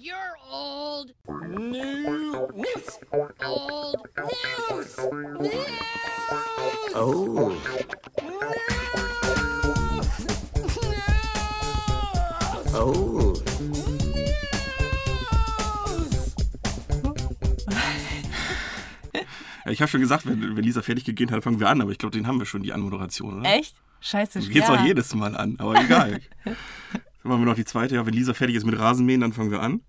you're old. New news. Old news. News. Oh. Oh. Ja, ich habe schon gesagt, wenn, wenn Lisa fertig gegeben hat, fangen wir an, aber ich glaube, den haben wir schon, die Anmoderation, oder? Echt? Scheiße, gehst ja. auch jedes Mal an, aber egal. Dann machen wir noch die zweite. Ja, wenn Lisa fertig ist mit Rasenmähen, dann fangen wir an.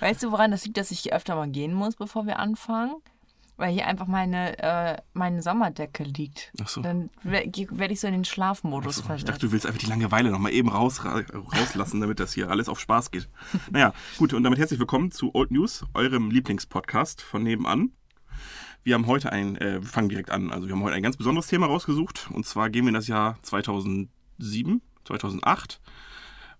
Weißt du, woran das liegt, dass ich hier öfter mal gehen muss, bevor wir anfangen? Weil hier einfach meine, äh, meine Sommerdecke liegt. Ach so. Dann werde ich so in den Schlafmodus So, ich versetzt. dachte, du willst einfach die Langeweile noch mal eben raus, ra- rauslassen, damit das hier alles auf Spaß geht. Naja, gut, und damit herzlich willkommen zu Old News, eurem Lieblingspodcast von nebenan. Wir haben heute ein, äh, wir fangen direkt an, also wir haben heute ein ganz besonderes Thema rausgesucht. Und zwar gehen wir in das Jahr 2007, 2008,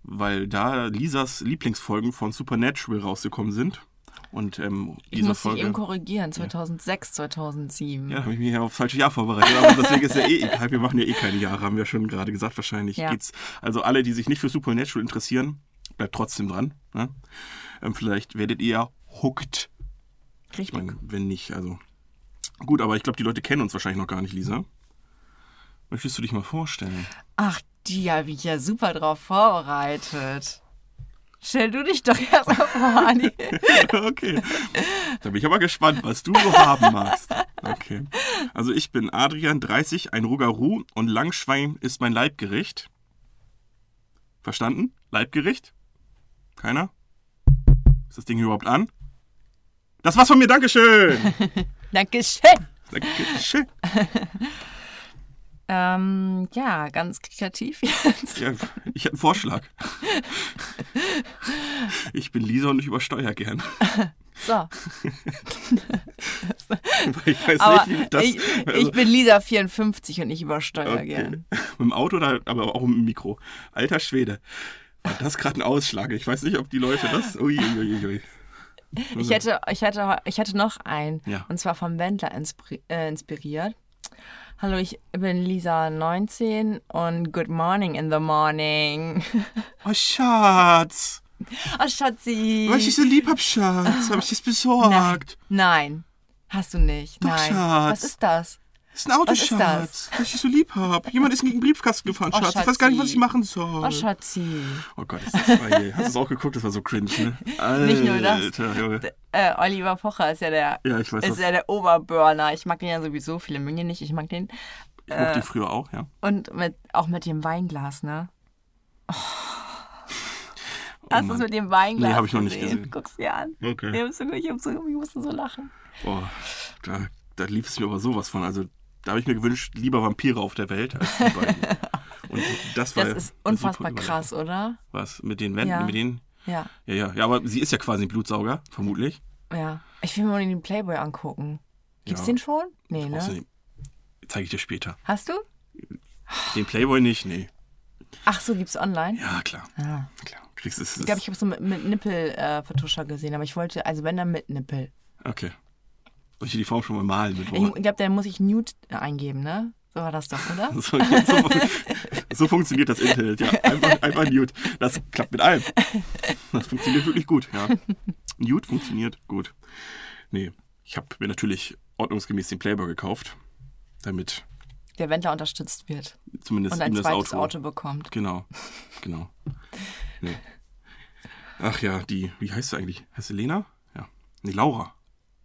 weil da Lisas Lieblingsfolgen von Supernatural rausgekommen sind. Und ähm, ich muss dich Folge... eben korrigieren. 2006, 2007. Ja, da habe ich mich ja aufs falsche Jahr vorbereitet. Aber deswegen ist ja eh egal. Wir machen ja eh keine Jahre, haben wir schon gerade gesagt. Wahrscheinlich Ja. geht's. Also alle, die sich nicht für Supernatural interessieren, bleibt trotzdem dran. Ne? Ähm, vielleicht werdet ihr ja hooked. Ich Richtig. meine, wenn nicht, also. Gut, aber ich glaube, die Leute kennen uns wahrscheinlich noch gar nicht, Lisa. Möchtest du dich mal vorstellen? Ach, die habe ich ja super drauf vorbereitet. Stell du dich doch erst mal vor, Anni. okay. Da bin ich aber gespannt, was du so haben magst. Okay. Also ich bin Adrian, 30, ein Rugaru und Langschwein ist mein Leibgericht. Verstanden? Leibgericht? Keiner? Ist das Ding überhaupt an? Das war's von mir, Dankeschön! Dankeschön. Dankeschön. Ähm, ja, ganz kreativ jetzt. Ja, ich hätte einen Vorschlag. Ich bin Lisa und ich übersteuere gern. So. Ich weiß Aber nicht, wie das... ich, also- ich bin Lisa 54 und ich übersteuere Okay. gern. Mit dem Auto oder aber auch mit dem Mikro. Alter Schwede. War das gerade ein Ausschlag? Ich weiß nicht, ob die Leute das. Ui, ui, ui. Ich hätte, ich, hätte, ich hätte noch einen. Ja. Und zwar vom Wendler äh, inspiriert. Hallo, ich bin Lisa 19 und Good Morning in the Morning. Oh, Schatz. Oh, Schatzi. Weil ich dich so lieb hab, Schatz. Hab ich das besorgt. Nein, hast du nicht. Doch, Nein. Schatz. Was ist das? Das ist ein Auto, Was ist Schatz. Weil ich so lieb hab. Jemand ist gegen den Briefkasten gefahren, Oh, Schatz. Ich weiß gar nicht, was ich machen soll. Oh, Schatzi. Oh Gott, ist das geil. Hast du es auch geguckt? Das war so cringe, ne? Alter, Nicht nur das. Junge. Äh, Oliver Pocher ist ja der, Ja, ich weiß ist das. ja der Oberburner. Ich mag den ja sowieso, viele mögen ihn nicht. Ich mag den. Ich mochte die früher auch, ja. Und mit, auch mit dem Weinglas, ne? Oh. Oh, Hast du es mit dem Weinglas Nee, hab ich noch nicht gesehen? gesehen. Guck's dir an. Okay. Ich, so, ich, so, ich musste so lachen. Boah, da, da lief es mir aber sowas von. Also, da habe ich mir gewünscht, lieber Vampire auf der Welt als die beiden. Und das war Das ist unfassbar krass, oder? Was? Mit den Wänden, Ja. mit denen? Ja, Ja, ja, ja, aber sie ist ja quasi ein Blutsauger, vermutlich. ja. Ich will mir mal den Playboy angucken. Gibt's Ja. den schon? Nee, ne? Außerdem, zeige ich dir später. Hast du? Den Playboy nicht, nee. Ach so, gibt's online? Ja, klar. Ah. klar. Kriegst es. Ich glaube, ich habe so mit, mit Nippel-Vertuscher gesehen, aber ich wollte, also wenn dann mit Nippel. Okay. Soll ich die Form schon mal malen mit Ich, Worten? ich glaube, dann muss ich Nude eingeben, ne? So war das doch, oder? So, so, so funktioniert das Internet, ja. Einfach, einfach Nude. Das klappt mit allem. Das funktioniert wirklich gut, ja. Nude funktioniert gut. Nee, ich habe mir natürlich ordnungsgemäß den Playboy gekauft, damit Der Wendler unterstützt wird zumindest und ein das zweites Auto, Auto bekommt. Genau, genau. Nee. Ach ja, die, wie heißt sie eigentlich? Heißt sie Lena? Ja. Nee, Laura.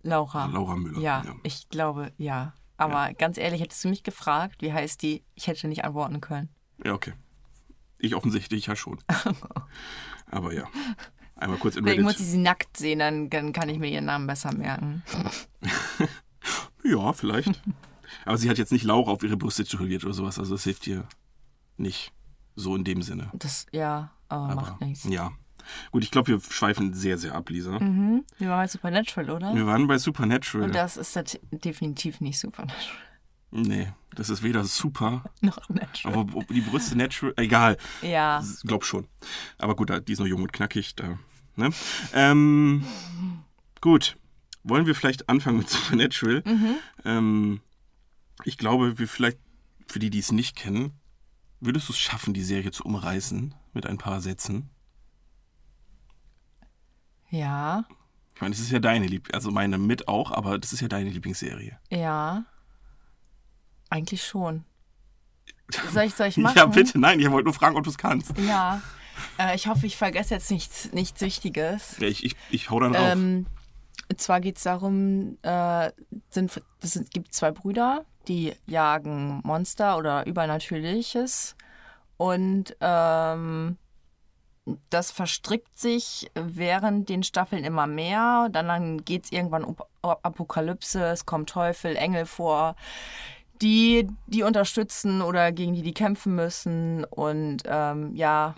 Laura. Laura Müller. Ja, ja. ich glaube, ja. Aber ganz ehrlich, hättest du mich gefragt, wie heißt die, ich hätte nicht antworten können. Ja, okay. Ich offensichtlich ja schon. Aber ja. Einmal kurz in muss Reddit. ich sie nackt sehen, dann, dann kann ich mir ihren Namen besser merken. Ja, vielleicht. Aber sie hat jetzt nicht Laura auf ihre Brüste tätowiert oder sowas. Also das hilft ihr nicht so in dem Sinne. Das, ja, aber, Aber macht nichts. ja. Gut, ich glaube, wir schweifen sehr, sehr ab, Lisa. Mhm. Wir waren bei Supernatural, oder? Wir waren bei Supernatural. Und das ist das definitiv nicht Supernatural. nee, das ist weder super, Noch natural. aber die Brüste natural. Egal, Ja. glaub schon. Aber gut, die ist noch jung und knackig. Da, ne? ähm, gut, wollen wir vielleicht anfangen mit Supernatural? Mhm. Ähm, ich glaube, wir vielleicht, für die, die es nicht kennen, würdest du es schaffen, die Serie zu umreißen mit ein paar Sätzen? Ja, Ich meine, das ist ja deine Lieb, also meine mit auch, aber das ist ja deine Lieblingsserie. ja. Eigentlich schon. Soll ich, soll ich machen? Ja, bitte, nein, ich wollte nur fragen, ob du es kannst. Ja. Äh, ich hoffe, ich vergesse jetzt nichts, nichts Wichtiges. Ja, ich, ich, ich hau dann. Ähm, und zwar geht es darum, äh, sind, es sind- gibt zwei Brüder, die jagen Monster oder Übernatürliches. Und ähm, das verstrickt sich während den Staffeln immer mehr. Dann, dann geht es irgendwann um Apokalypse, es kommen Teufel, Engel vor, die die unterstützen oder gegen die die kämpfen müssen. Und ähm, ja,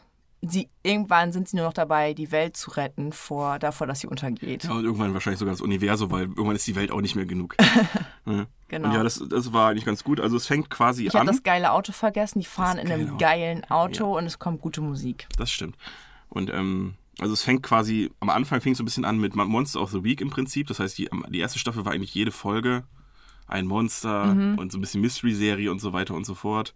sie, irgendwann sind sie nur noch dabei, die Welt zu retten vor, davor, dass sie untergeht. ja, und irgendwann wahrscheinlich sogar das Universum, weil irgendwann ist die Welt auch nicht mehr genug. ja. Genau. Und ja, das, das war eigentlich ganz gut. Also es fängt quasi Ich habe an. das geile Auto vergessen. Die fahren in einem Auto. geilen Auto und es kommt gute Musik. Das stimmt. Und ähm, also es fängt quasi, am Anfang fing es so ein bisschen an mit Monster of the Week im Prinzip. Das heißt, die, die erste Staffel war eigentlich jede Folge ein Monster und so ein bisschen Mystery-Serie und so weiter und so fort.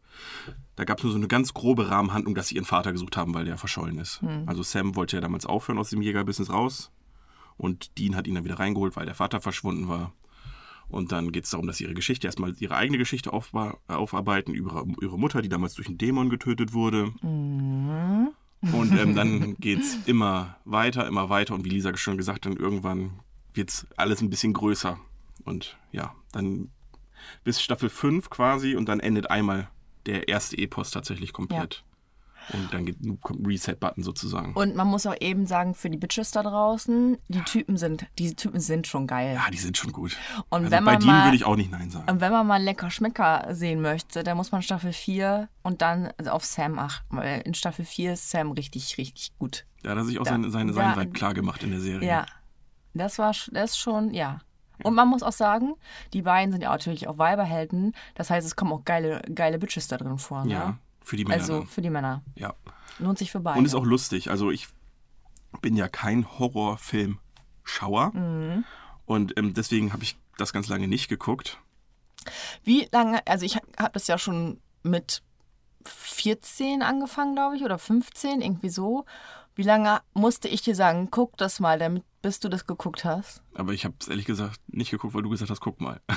Da gab es nur so eine ganz grobe Rahmenhandlung, dass sie ihren Vater gesucht haben, weil der verschollen ist. Also Sam wollte ja damals aufhören aus dem Jägerbusiness raus. Und Dean hat ihn dann wieder reingeholt, weil der Vater verschwunden war. Und dann geht es darum, dass sie ihre Geschichte erstmal ihre eigene Geschichte aufba- aufarbeiten über ihre Mutter, die damals durch einen Dämon getötet wurde. Und ähm, dann geht's immer weiter, immer weiter. Und wie Lisa schon gesagt hat, irgendwann wird's alles ein bisschen größer. Und ja, dann bis Staffel 5 quasi und dann endet einmal der erste Epos tatsächlich komplett. Und dann geht, ein Reset-Button sozusagen. Und man muss auch eben sagen, für die Bitches da draußen, die Typen sind, diese Typen sind schon geil. ja, die sind schon gut. Und also wenn bei man mal- würde ich auch nicht Nein sagen. Und wenn man mal lecker Schmecker sehen möchte, dann muss man Staffel 4 und dann auf Sam achten. Weil in Staffel 4 ist Sam richtig, richtig gut. Da hat sich auch da- seine, seine, seinen Vibe klar gemacht in der Serie. Ja. Das war das ist schon, ja. Und man muss auch sagen, die beiden sind ja natürlich auch Weiberhelden. Das heißt, es kommen auch geile, geile Bitches da drin vor. Ne? Ja, für die Männer. Also dann. für die Männer. Ja. Lohnt sich für beide. Und ist auch lustig. Also ich bin ja kein Horrorfilm-Schauer. Mhm. Und ähm, deswegen habe ich das ganz lange nicht geguckt. Wie lange, also ich habe das ja schon mit 14 angefangen, glaube ich, oder 15, irgendwie so. Wie lange musste ich dir sagen, guck das mal, damit, bis du das geguckt hast? Aber ich habe es ehrlich gesagt nicht geguckt, weil du gesagt hast, guck mal.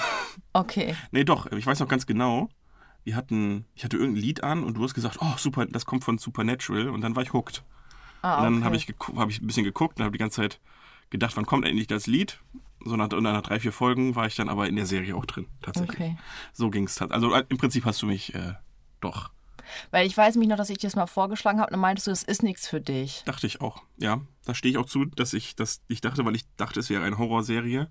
Okay. nee, doch, ich weiß noch ganz genau. Wir hatten, ich hatte irgendein Lied an und du hast gesagt, oh, super, das kommt von Supernatural. Und dann war ich hooked. Ah, Und dann okay. habe ich, hab ich ein bisschen geguckt und habe die ganze Zeit gedacht, wann kommt endlich das Lied? So nach, nach drei, vier Folgen war ich dann aber in der Serie auch drin, tatsächlich. Okay. So ging es. Also äh, im Prinzip hast du mich äh, doch, Weil ich weiß mich noch, dass ich dir das mal vorgeschlagen habe und dann meintest du, das ist nichts für dich. dachte ich auch. Ja, da stehe ich auch zu, dass ich das ich dachte, weil ich dachte, es wäre eine Horrorserie.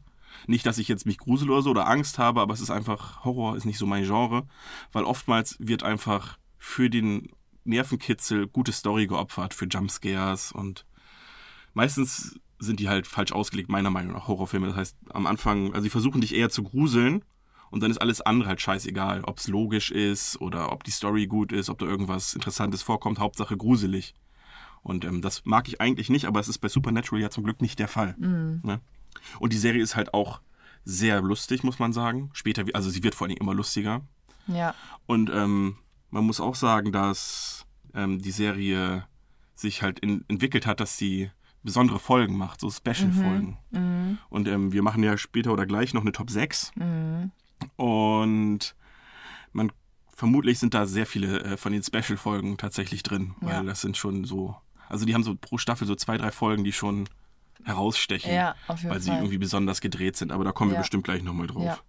Nicht, dass ich jetzt mich grusel oder so oder Angst habe, aber es ist einfach, Horror ist nicht so mein Genre, weil oftmals wird einfach für den Nervenkitzel gute Story geopfert, für Jumpscares und meistens sind die halt falsch ausgelegt, meiner Meinung nach, Horrorfilme. Das heißt, am Anfang, also sie versuchen dich eher zu gruseln und dann ist alles andere halt scheißegal, ob es logisch ist oder ob die Story gut ist, ob da irgendwas Interessantes vorkommt, Hauptsache gruselig. Und ähm, das mag ich eigentlich nicht, aber es ist bei Supernatural ja zum Glück nicht der Fall. Ne? Und die Serie ist halt auch sehr lustig, muss man sagen. Später, also sie wird vor allem immer lustiger. Ja. Und ähm, man muss auch sagen, dass ähm, die Serie sich halt in, entwickelt hat, dass sie besondere Folgen macht, so Special-Folgen. Und ähm, wir machen ja später oder gleich noch eine Top 6. Und man vermutlich sind da sehr viele äh, von den Special-Folgen tatsächlich drin, weil Ja. das sind schon so, also die haben so pro Staffel so zwei, drei Folgen, die schon herausstechen, Ja, auf jeden weil sie Fall. irgendwie besonders gedreht sind. Aber da kommen wir Ja. bestimmt gleich nochmal drauf.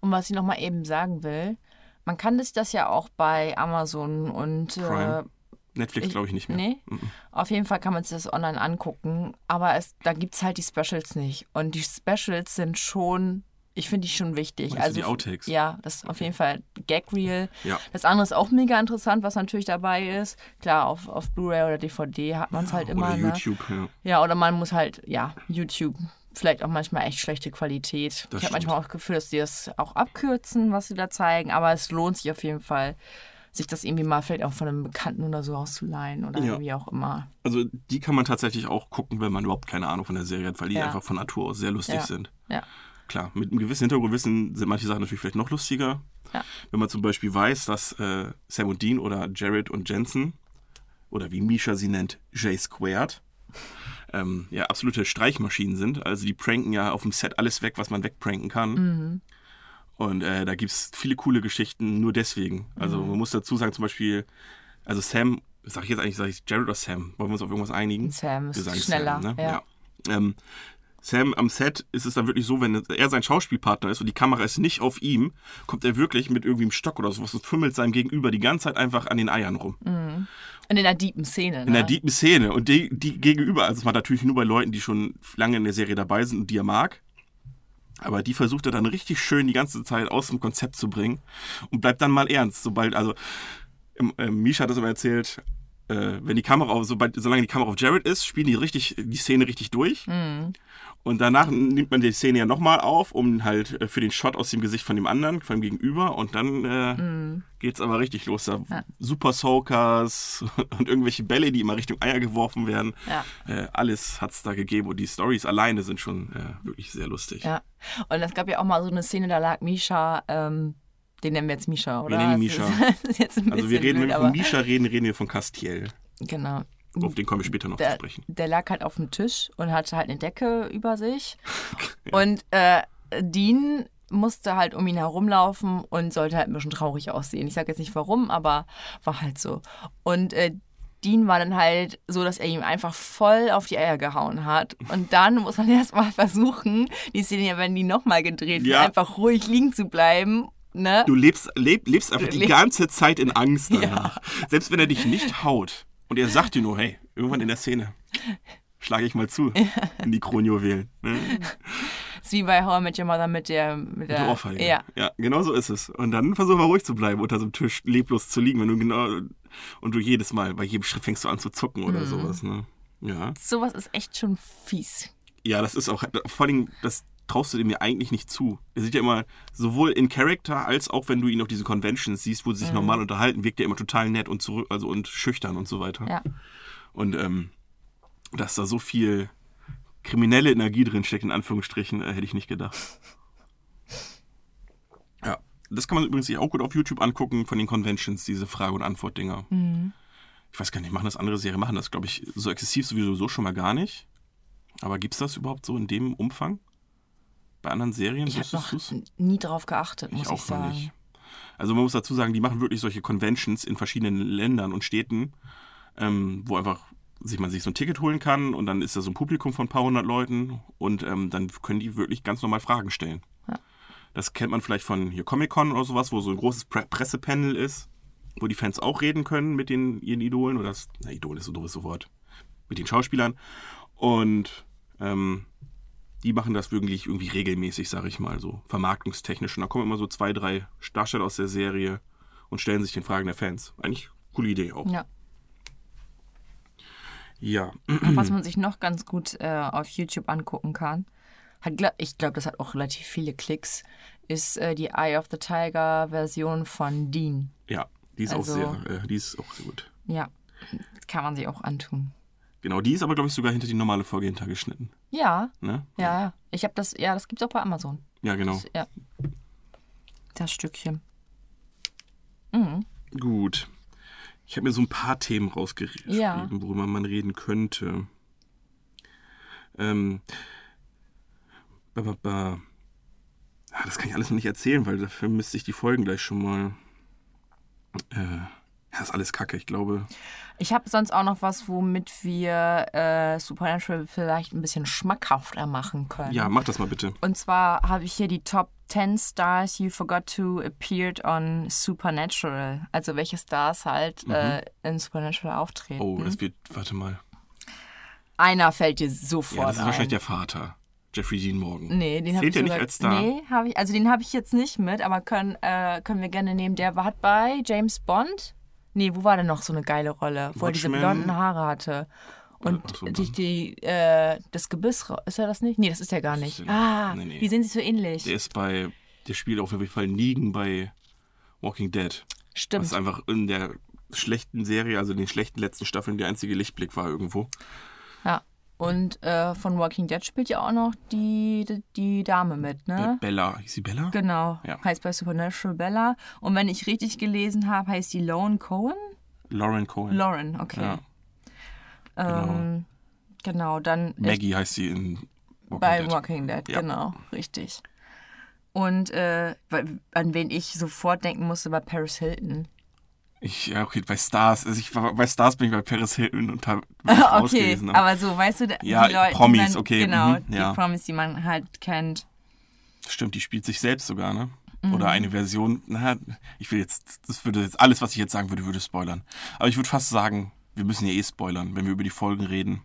Und was ich nochmal eben sagen will, man kann das, das ja auch bei Amazon und äh, Prime. Netflix ich- glaube ich nicht mehr. Nee, Mhm. auf jeden Fall kann man sich das online angucken, aber es, da gibt es halt die Specials nicht. Und die Specials sind schon, ich finde die schon wichtig. Du also die Outtakes? Ja, das ist auf jeden Fall Gag Reel. Ja. Das andere ist auch mega interessant, was natürlich dabei ist. Klar, auf, auf Blu-ray oder DVD hat man es halt immer. Oder Ne? YouTube, ja. Ja, oder man muss halt, ja, YouTube. Vielleicht auch manchmal echt schlechte Qualität. Das ich habe manchmal auch das Gefühl, dass die das auch abkürzen, was sie da zeigen. Aber es lohnt sich auf jeden Fall, sich das irgendwie mal vielleicht auch von einem Bekannten oder so auszuleihen oder Ja. wie auch immer. Also die kann man tatsächlich auch gucken, wenn man überhaupt keine Ahnung von der Serie hat, weil die Ja. einfach von Natur aus sehr lustig Ja. sind. Ja. Klar, mit einem gewissen Hintergrundwissen sind manche Sachen natürlich vielleicht noch lustiger. Ja. Wenn man zum Beispiel weiß, dass äh, Sam und Dean oder Jared und Jensen oder wie Misha sie nennt, J Squared, ähm, ja, absolute Streichmaschinen sind. Also die pranken ja auf dem Set alles weg, was man wegpranken kann. Und äh, da gibt es viele coole Geschichten nur deswegen. Also man muss dazu sagen, zum Beispiel, also Sam, sag ich jetzt eigentlich, sag ich Jared oder Sam? Wollen wir uns auf irgendwas einigen? Sam ist schneller. Sam, ne? ja. ja. Ähm, Sam am Set ist es dann wirklich so, wenn er sein Schauspielpartner ist und die Kamera ist nicht auf ihm, kommt er wirklich mit irgendwie einem Stock oder sowas und fümmelt seinem Gegenüber die ganze Zeit einfach an den Eiern rum. Und in einer deepen Szene. In der ne? deepen Szene. Und die, die gegenüber, also das macht natürlich nur bei Leuten, die schon lange in der Serie dabei sind und die er mag. Aber die versucht er dann richtig schön die ganze Zeit aus dem Konzept zu bringen und bleibt dann mal ernst. Sobald, also, äh, Misha hat das immer erzählt, äh, wenn die Kamera auf, sobald, solange die Kamera auf Jared ist, spielen die richtig, die Szene richtig durch. Und danach nimmt man die Szene ja nochmal auf, um halt äh, für den Shot aus dem Gesicht von dem anderen, von dem Gegenüber. Und dann äh, geht's aber richtig los. Da Super Soakers und irgendwelche Bälle, die immer Richtung Eier geworfen werden. Ja. Äh, alles hat's da gegeben. Und die Stories alleine sind schon äh, wirklich sehr lustig. Ja. Und es gab ja auch mal so eine Szene, da lag Misha, ähm, den nennen wir jetzt Misha, oder? nennen ihn Misha. Also wir reden, wenn blöd, wir aber von Misha reden, reden wir von Castiel. genau. Auf den kommen wir später noch zu Der, sprechen. der lag halt auf dem Tisch und hatte halt eine Decke über sich. Und äh, Dean musste halt um ihn herumlaufen und sollte halt ein bisschen traurig aussehen. Ich sage jetzt nicht warum, aber war halt so. Und äh, Dean war dann halt so, dass er ihm einfach voll auf die Eier gehauen hat. Und dann muss man erstmal versuchen, die Szene ja, wenn die nochmal gedreht wird, Ja. einfach ruhig liegen zu bleiben. Ne? Du lebst, leb, lebst einfach die Le- ganze Zeit in Angst danach. Selbst wenn er dich nicht haut und er sagt dir nur, hey, irgendwann in der Szene schlage ich mal zu in die Kronjuwelen. Ne? ist wie bei How I Met Your Mother mit der... Mit der Ohrfeige. Ja, ja, genau so ist es. Und dann versuch mal ruhig zu bleiben, unter so einem Tisch leblos zu liegen, wenn du genau und du jedes Mal, bei jedem Schritt fängst du an zu zucken Mhm. oder sowas. Ne? Ja. sowas ist echt schon fies. Ja, das ist auch, vor allem, das traust du dem ja eigentlich nicht zu. Er sieht ja immer, sowohl in Character als auch wenn du ihn auf diese Conventions siehst, wo sie Mhm. sich normal unterhalten, wirkt er immer total nett und zurück, also und schüchtern und so weiter. Ja. Und ähm, dass da so viel kriminelle Energie drin steckt, in Anführungsstrichen, äh, hätte ich nicht gedacht. Ja, das kann man übrigens sich auch gut auf YouTube angucken von den Conventions, diese Frage- und Antwort-Dinger. Ich weiß gar nicht, machen das andere Serien, machen das, glaube ich, so exzessiv sowieso so schon mal gar nicht. Aber gibt es das überhaupt so in dem Umfang? Bei anderen Serien? Ich habe n- nie drauf geachtet, muss ich, auch noch sagen. nicht. Also man muss dazu sagen, die machen wirklich solche Conventions in verschiedenen Ländern und Städten, ähm, wo einfach sich man sich so ein Ticket holen kann und dann ist da so ein Publikum von ein paar hundert Leuten und ähm, dann können die wirklich ganz normal Fragen stellen. Ja. Das kennt man vielleicht von hier Comic-Con oder sowas, wo so ein großes Pre Pressepanel ist, wo die Fans auch reden können mit den ihren Idolen oder das, na, Idol ist so ein doofes Wort, mit den Schauspielern und ähm, die machen das wirklich irgendwie regelmäßig, sage ich mal, so vermarktungstechnisch. Und da kommen immer so zwei, drei Darsteller aus der Serie und stellen sich den Fragen der Fans. Eigentlich coole Idee auch. Ja. Ja, Was man sich noch ganz gut äh, auf YouTube angucken kann, hat, ich glaube, das hat auch relativ viele Klicks, ist äh, die Eye of the Tiger Version von Dean. ja, die ist Also- auch sehr, äh, die ist auch sehr gut. Ja, kann man sich auch antun. Genau, die ist aber glaube ich sogar hinter die normale Folge hintergeschnitten. Ja, Ne? ja, ja. Ich habe das, ja, das gibt's auch bei Amazon. Ja, genau. Das, ja. Das Stückchen. Gut. Ich habe mir so ein paar Themen rausgeschrieben, Ja. worüber man reden könnte. Ähm, ba, ba, ba. Ah, das kann ich alles noch nicht erzählen, weil dafür müsste ich die Folgen gleich schon mal. Äh, ja, ist alles Kacke, ich glaube. Ich habe sonst auch noch was, womit wir äh, Supernatural vielleicht ein bisschen schmackhafter machen können. Ja, mach das mal bitte. Und zwar habe ich hier die Top 10 Stars you forgot to appeared on Supernatural. Also welche Stars halt äh, in Supernatural auftreten. Mhm. Oh, das wird. Warte mal. Einer fällt dir sofort Ja, das ist ein. wahrscheinlich der Vater. Jeffrey Dean Morgan. Nee, den habe ich der nicht sogar- als Star? Nee, hab ich, also den habe ich jetzt nicht mit, aber können, äh, können wir gerne nehmen. Der war- hat bei James Bond. Nee, wo war denn noch so eine geile Rolle? Wo er diese Watchmen. blonden Haare hatte. Und Ach so, die, die, äh, das Gebiss, ist er das nicht? Nee, das ist er gar nicht. nicht. Ah, Nee, nee. die sehen sich so ähnlich. Der ist bei. Der spielt auf jeden Fall Negan bei Walking Dead. Stimmt. Was einfach in der schlechten Serie, also in den schlechten letzten Staffeln, der einzige Lichtblick war irgendwo. Ja. Und äh, von Walking Dead spielt ja auch noch die, die, die Dame mit, ne? Bella. Hieß sie Bella? Genau. Ja. Heißt bei Supernatural Bella. Und wenn ich richtig gelesen habe, heißt die Lone Cohen? Lauren Cohen. Lauren, okay. Ja. genau. Ähm, Genau, dann Maggie heißt sie in Walking bei Dead. Walking Dead, Ja. genau, richtig. Und äh, an wen ich sofort denken musste, war Paris Hilton. Ich, ja, okay, bei Stars. Also ich war, bei Stars bin ich bei Paris Hilton und hab bin ich raus okay, gewesen. aber so, weißt du, die Ja, Leute, Promis, die man, okay, Genau, mhm, ja. die Promis, die man halt kennt. Stimmt, die spielt sich selbst sogar, ne? Mhm. Oder eine Version. Na, ich will jetzt, das würde jetzt, alles, was ich jetzt sagen würde, würde spoilern. Aber ich würde fast sagen, wir müssen ja eh spoilern, wenn wir über die Folgen reden.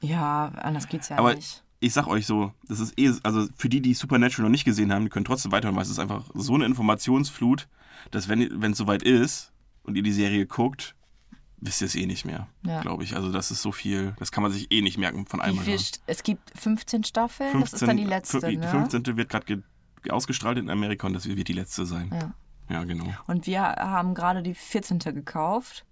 Ja, anders geht's ja Aber nicht. ich sag euch so, das ist eh, also für die, die Supernatural noch nicht gesehen haben, die können trotzdem weiterhören, weil es ist einfach so eine Informationsflut, dass wenn es soweit ist und ihr die Serie guckt, wisst ihr es eh nicht mehr, Ja. glaube ich. Also das ist so viel, das kann man sich eh nicht merken von einmal. viel, es gibt 15 Staffeln, das ist dann die letzte, die ne? 15. wird gerade ge ausgestrahlt in Amerika und das wird die letzte sein. Ja. Ja, genau. Und wir haben gerade die 14. gekauft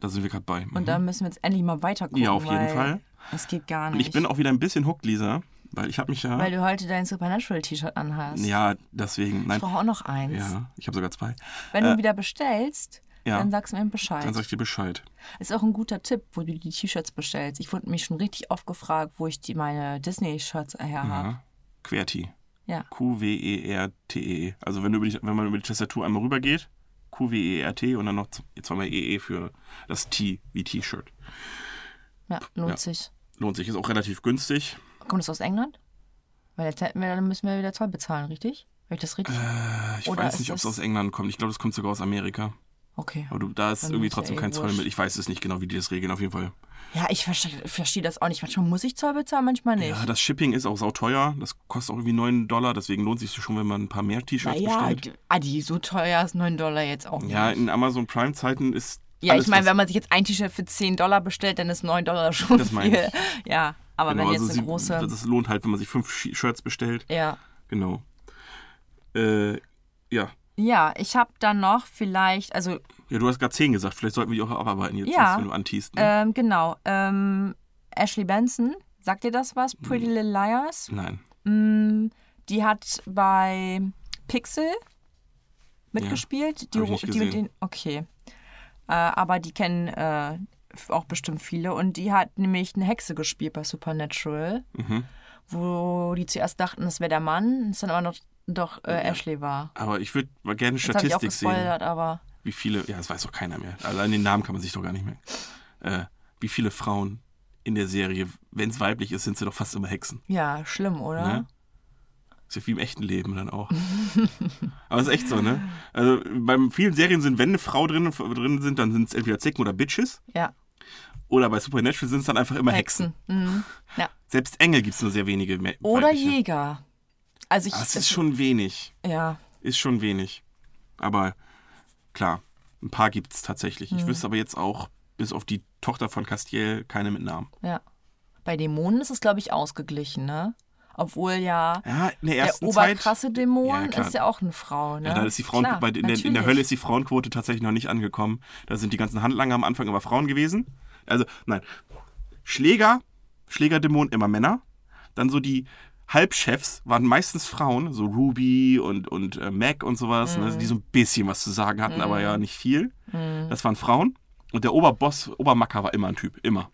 Da sind wir gerade bei. und da müssen wir jetzt endlich mal weiter gucken. Ja, auf jeden Fall. Es geht gar Und nicht. ich bin auch wieder ein bisschen hooked, Lisa, weil ich habe mich ja... weil du heute dein Supernatural-T-Shirt anhast. ja, deswegen, nein. Ich brauche auch noch eins. Ja, ich habe sogar zwei. Wenn du wieder bestellst, ja. dann sagst du mir Bescheid. Dann sag ich dir Bescheid. Ist auch ein guter Tipp, wo du die T-Shirts bestellst. Ich wurde mich schon richtig oft gefragt, wo ich die meine Disney-Shirts her habe. Ja. QWERTY. Ja. Q-W-E-R-T-E. E. Also wenn, du über die, wenn man über die Tastatur einmal rübergeht, Q-W-E-R-T und dann noch zweimal E-E für das T wie T-Shirt. Ja, lohnt Ja. sich. Lohnt sich, ist auch relativ günstig. Kommt das aus England? Weil jetzt hätten wir, dann müssen wir wieder Zoll bezahlen, richtig? Habe ich das richtig? Äh, ich Oder weiß nicht, ob es aus England kommt. Ich glaube, das kommt sogar aus Amerika. Okay. Aber du, da ist Dann irgendwie ist ja trotzdem eh kein Zoll wurscht. mit. Ich weiß es nicht genau, wie die das regeln. Auf jeden Fall. Ja, ich verstehe versteh das auch nicht. Manchmal muss ich Zoll bezahlen, manchmal nicht. Ja, das Shipping ist auch sauteuer. Das kostet auch irgendwie 9 Dollar. Deswegen lohnt sich schon, wenn man ein paar mehr T-Shirts naja, bestellt. Adi, so teuer ist 9 Dollar jetzt auch nicht. Ja, in Amazon Prime-Zeiten ist. Ja, alles, ich meine, wenn man sich jetzt ein T-Shirt für 10 Dollar bestellt, dann ist 9 Dollar schon Das viel. Ja, aber Genau, wenn jetzt also eine sie, große... Das lohnt halt, wenn man sich fünf Sh- Shirts bestellt. Ja. Genau. Äh, ja. Ja, ich habe dann noch vielleicht, also Ja, du hast gerade zehn gesagt. Vielleicht sollten wir die auch abarbeiten jetzt, Ja. wenn du antiest. Ne? ähm, genau, ähm, Ashley Benson, sagt dir das was? Pretty Hm. Little Liars? Nein. Mm, die hat bei Pixel mitgespielt. die, Ro- nicht die mit den, okay. Äh, aber die kennen äh, auch bestimmt viele. Und die hat nämlich eine Hexe gespielt bei Supernatural, Mhm. wo die zuerst dachten, das wäre der Mann, es dann aber noch doch äh, Ashley war. Aber ich würde mal gerne Jetzt habe ich auch Statistik sehen. gespoilert, aber Wie viele, ja, das weiß doch keiner mehr. Allein den Namen kann man sich doch gar nicht merken. Äh, wie viele Frauen in der Serie, wenn es weiblich ist, sind sie doch fast immer Hexen. ja, schlimm, oder? Ne? Ist ja wie im echten Leben dann auch. Aber ist echt so, ne? Also bei vielen Serien sind, wenn eine Frau drin, drin sind, dann sind es entweder Zicken oder Bitches. Ja, Oder bei Supernatural sind es dann einfach immer Hexen. Hexen. Mhm. Ja. Selbst Engel gibt es nur sehr wenige. Oder weibliche. Jäger. Also ich, Das ist schon wenig. ja, Ist schon wenig. Aber klar, ein paar gibt es tatsächlich. Mhm. Ich wüsste aber jetzt auch, bis auf die Tochter von Castiel, keine mit Namen. ja. Bei Dämonen ist es, glaube ich, ausgeglichen, ne? Obwohl ja Ja, in der der ersten Zeit. oberkrasse Dämon Ja, ist ja auch eine Frau, ne? Ja, da ist die Frauen, Klar, bei, in, der, in der. Hölle ist die Frauenquote tatsächlich noch nicht angekommen. Da sind die ganzen Handlanger am Anfang immer Frauen gewesen. Also, nein. Schläger, Schlägerdämon immer Männer. Dann so die Halbchefs waren meistens Frauen, so Ruby und, und äh, Mac und sowas, ne, die so ein bisschen was zu sagen hatten, aber ja nicht viel. Das waren Frauen. Und der Oberboss, Obermacker war immer ein Typ, immer.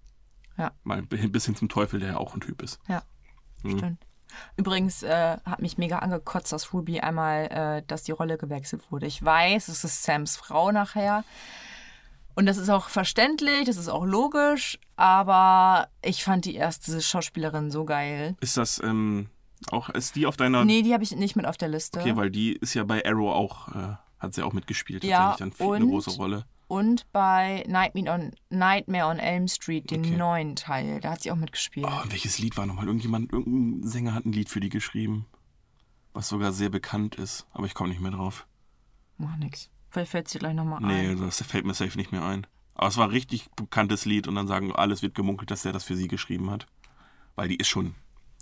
Ja. Mal bis hin zum Teufel, der ja auch ein Typ ist. Ja, Mhm. stimmt. Übrigens äh, hat mich mega angekotzt, dass Ruby einmal, äh, dass die Rolle gewechselt wurde. Ich weiß, es ist Sams Frau nachher. Und das ist auch verständlich, das ist auch logisch, aber ich fand die erste Schauspielerin so geil. Ist das ähm, auch, ist die auf deiner Nee, die habe ich nicht mit auf der Liste. Okay, weil die ist ja bei Arrow auch, äh, hat sie auch mitgespielt. Ja, tatsächlich dann viel, eine und- große Rolle. Und bei Nightmare on, Nightmare on Elm Street, den Okay. neuen Teil, da hat sie auch mitgespielt. Oh, und welches Lied war nochmal? Irgendjemand, irgendein Sänger hat ein Lied für die geschrieben, was sogar sehr bekannt ist, aber ich komme nicht mehr drauf. Mach nix. Vielleicht fällt sie gleich nochmal Nee, ein. das fällt mir safe nicht mehr ein. Aber es war ein richtig bekanntes Lied und dann sagen, alles wird gemunkelt, dass der das für sie geschrieben hat. Weil die ist schon,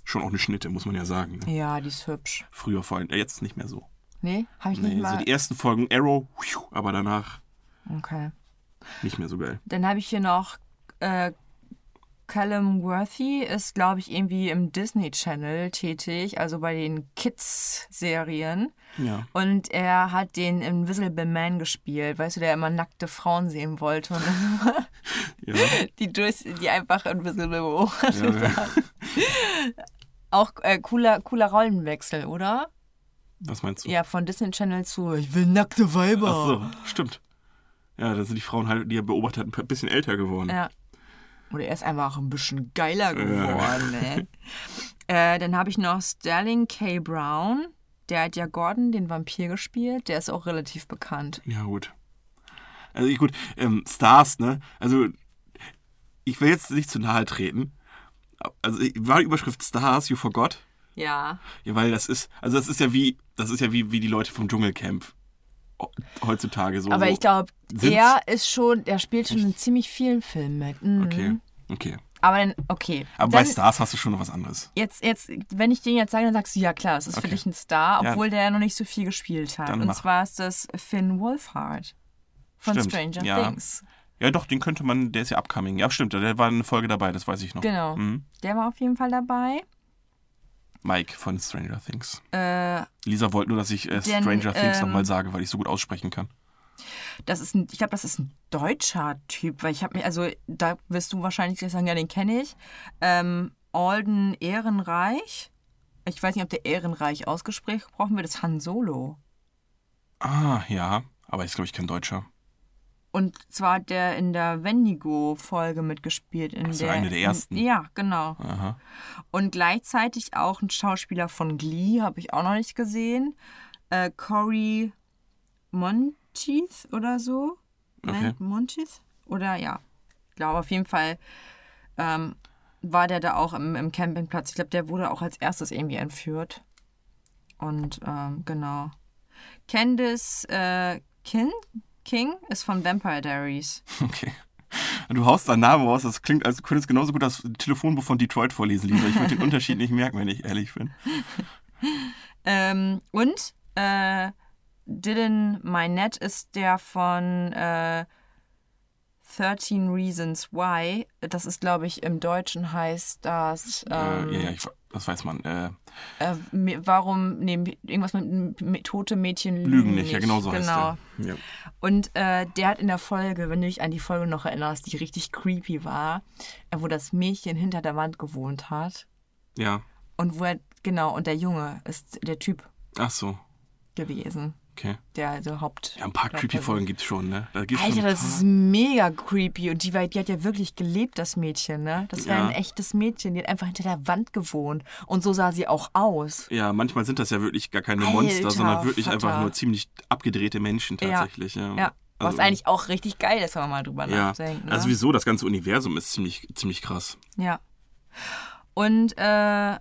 schon auch eine Schnitte, muss man ja sagen. Ne? Ja, die ist hübsch. Früher vor allem, äh, jetzt nicht mehr so. Nee, habe ich nicht Nee, mal. so die ersten Folgen Arrow, aber danach okay. nicht mehr so geil. Dann habe ich hier noch äh, Callum Worthy ist, glaube ich, irgendwie im Disney Channel tätig, also bei den Kids-Serien. Ja. Und er hat den Invisible Man gespielt, weißt du, der immer nackte Frauen sehen wollte und Ja. die, durch, die einfach invisible beobachtet ja. hat. Auch äh, cooler, cooler Rollenwechsel, oder? Was meinst du? Ja, von Disney Channel zu Ich will nackte Weiber. Ach so, stimmt. Ja, da sind die Frauen halt, die er beobachtet hat, ein bisschen älter geworden. Ja. Oder er ist einfach ein bisschen geiler geworden, ne? Äh, dann habe ich noch Sterling K. Brown. Der hat ja Gordon, den Vampir, gespielt. Der ist auch relativ bekannt. Ja, gut. Also ich- gut, ähm, Stars, ne? Also ich will jetzt nicht zu nahe treten. Also war die Überschrift Stars, You Forgot? Ja. Ja, weil das ist, also das ist ja wie, das ist ja wie, wie die Leute vom Dschungelcamp heutzutage so. Aber ich glaube, er ist schon, der spielt schon in ziemlich vielen Filmen mit. Mhm. Okay, okay. Aber dann, okay. Aber dann, bei Stars hast du schon noch was anderes. Jetzt, jetzt, wenn ich den jetzt sage, dann sagst du, ja klar, das ist für Okay. dich ein Star, Ja. obwohl der noch nicht so viel gespielt hat. Dann Und mach. zwar ist das Finn Wolfhard von Stimmt, Stranger ja. Things. Ja, doch, den könnte man, der ist ja upcoming. Ja, stimmt, der war eine Folge dabei, das weiß ich noch. Genau. Mhm. Der war auf jeden Fall dabei. Mike von Stranger Things. Äh, Lisa wollte nur, dass ich äh, Denn, Stranger Things ähm, nochmal sage, weil ich so gut aussprechen kann. Das ist ein, ich glaube, das ist ein deutscher Typ, weil ich habe mir, also da wirst du wahrscheinlich sagen, ja, den kenne ich. Ähm, Alden Ehrenreich. Ich weiß nicht, ob der Ehrenreich ausgesprochen wird, das ist Han Solo. Ah, ja, aber ist, glaube ich, kein Deutscher. Und zwar hat der in der Wendigo-Folge mitgespielt. In so, der, eine der ersten. In, ja, genau. Aha. Und gleichzeitig auch ein Schauspieler von Glee, habe ich auch noch nicht gesehen. Äh, Cory Monteith oder so. Okay. Mon- Monteith? Oder ja. Ich glaube, auf jeden Fall ähm, war der da auch im, im Campingplatz. Ich glaube, der wurde auch als erstes irgendwie entführt. Und ähm, genau. Candice äh, Kin King ist von Vampire Diaries. Okay. Du haust deinen Namen raus, das klingt, als könntest genauso gut das Telefonbuch von Detroit vorlesen, Lisa. Ich würde den Unterschied nicht merken, wenn ich ehrlich bin. Ähm, und äh, Dylan Minette ist der von äh, 13 Reasons Why. Das ist, glaube ich, im Deutschen heißt das. Ähm, äh, ja, ich, das weiß man. Äh, äh, warum nehmen irgendwas mit, mit tote Mädchen lügen, Lügen nicht, ja, genau so genau. heißt der. Ja. Und äh, der hat in der Folge, wenn du dich an die Folge noch erinnerst, die richtig creepy war, äh, wo das Mädchen hinter der Wand gewohnt hat. ja. Und wo er, genau, und der Junge ist der Typ Ach so, gewesen, okay. der also Haupt. Ja, ein paar creepy Folgen gibt's schon, ne? Da gibt's Alter, das ist mega creepy. Und die, war- die hat ja wirklich gelebt, das Mädchen, ne? Das war Ja. ein echtes Mädchen. Die hat einfach hinter der Wand gewohnt. Und so sah sie auch aus. Ja, manchmal sind das ja wirklich gar keine Alter, Monster, sondern wirklich Vater. einfach nur ziemlich abgedrehte Menschen Ja. tatsächlich. Ja. Ja. Was Also- eigentlich auch richtig geil ist, wenn man mal drüber Ja, nachdenkt. Ne? also wieso, das ganze Universum ist ziemlich, ziemlich krass. Ja. Und äh,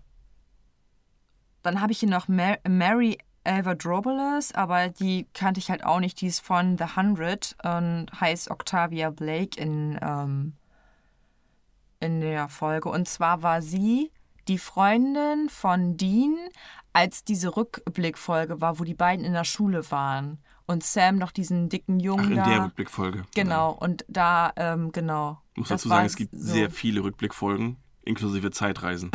dann habe ich hier noch Mar Mary Elverdrobolis, aber die kannte ich halt auch nicht. Die ist von The Hundred und heißt Octavia Blake in, ähm, in der Folge. Und zwar war sie die Freundin von Dean, als diese Rückblickfolge war, wo die beiden in der Schule waren. Und Sam noch diesen dicken Ach, Jungen in da. der Rückblickfolge. Genau, und da, ähm, genau. Ich muss dazu sagen, es gibt so. sehr viele Rückblickfolgen, inklusive Zeitreisen.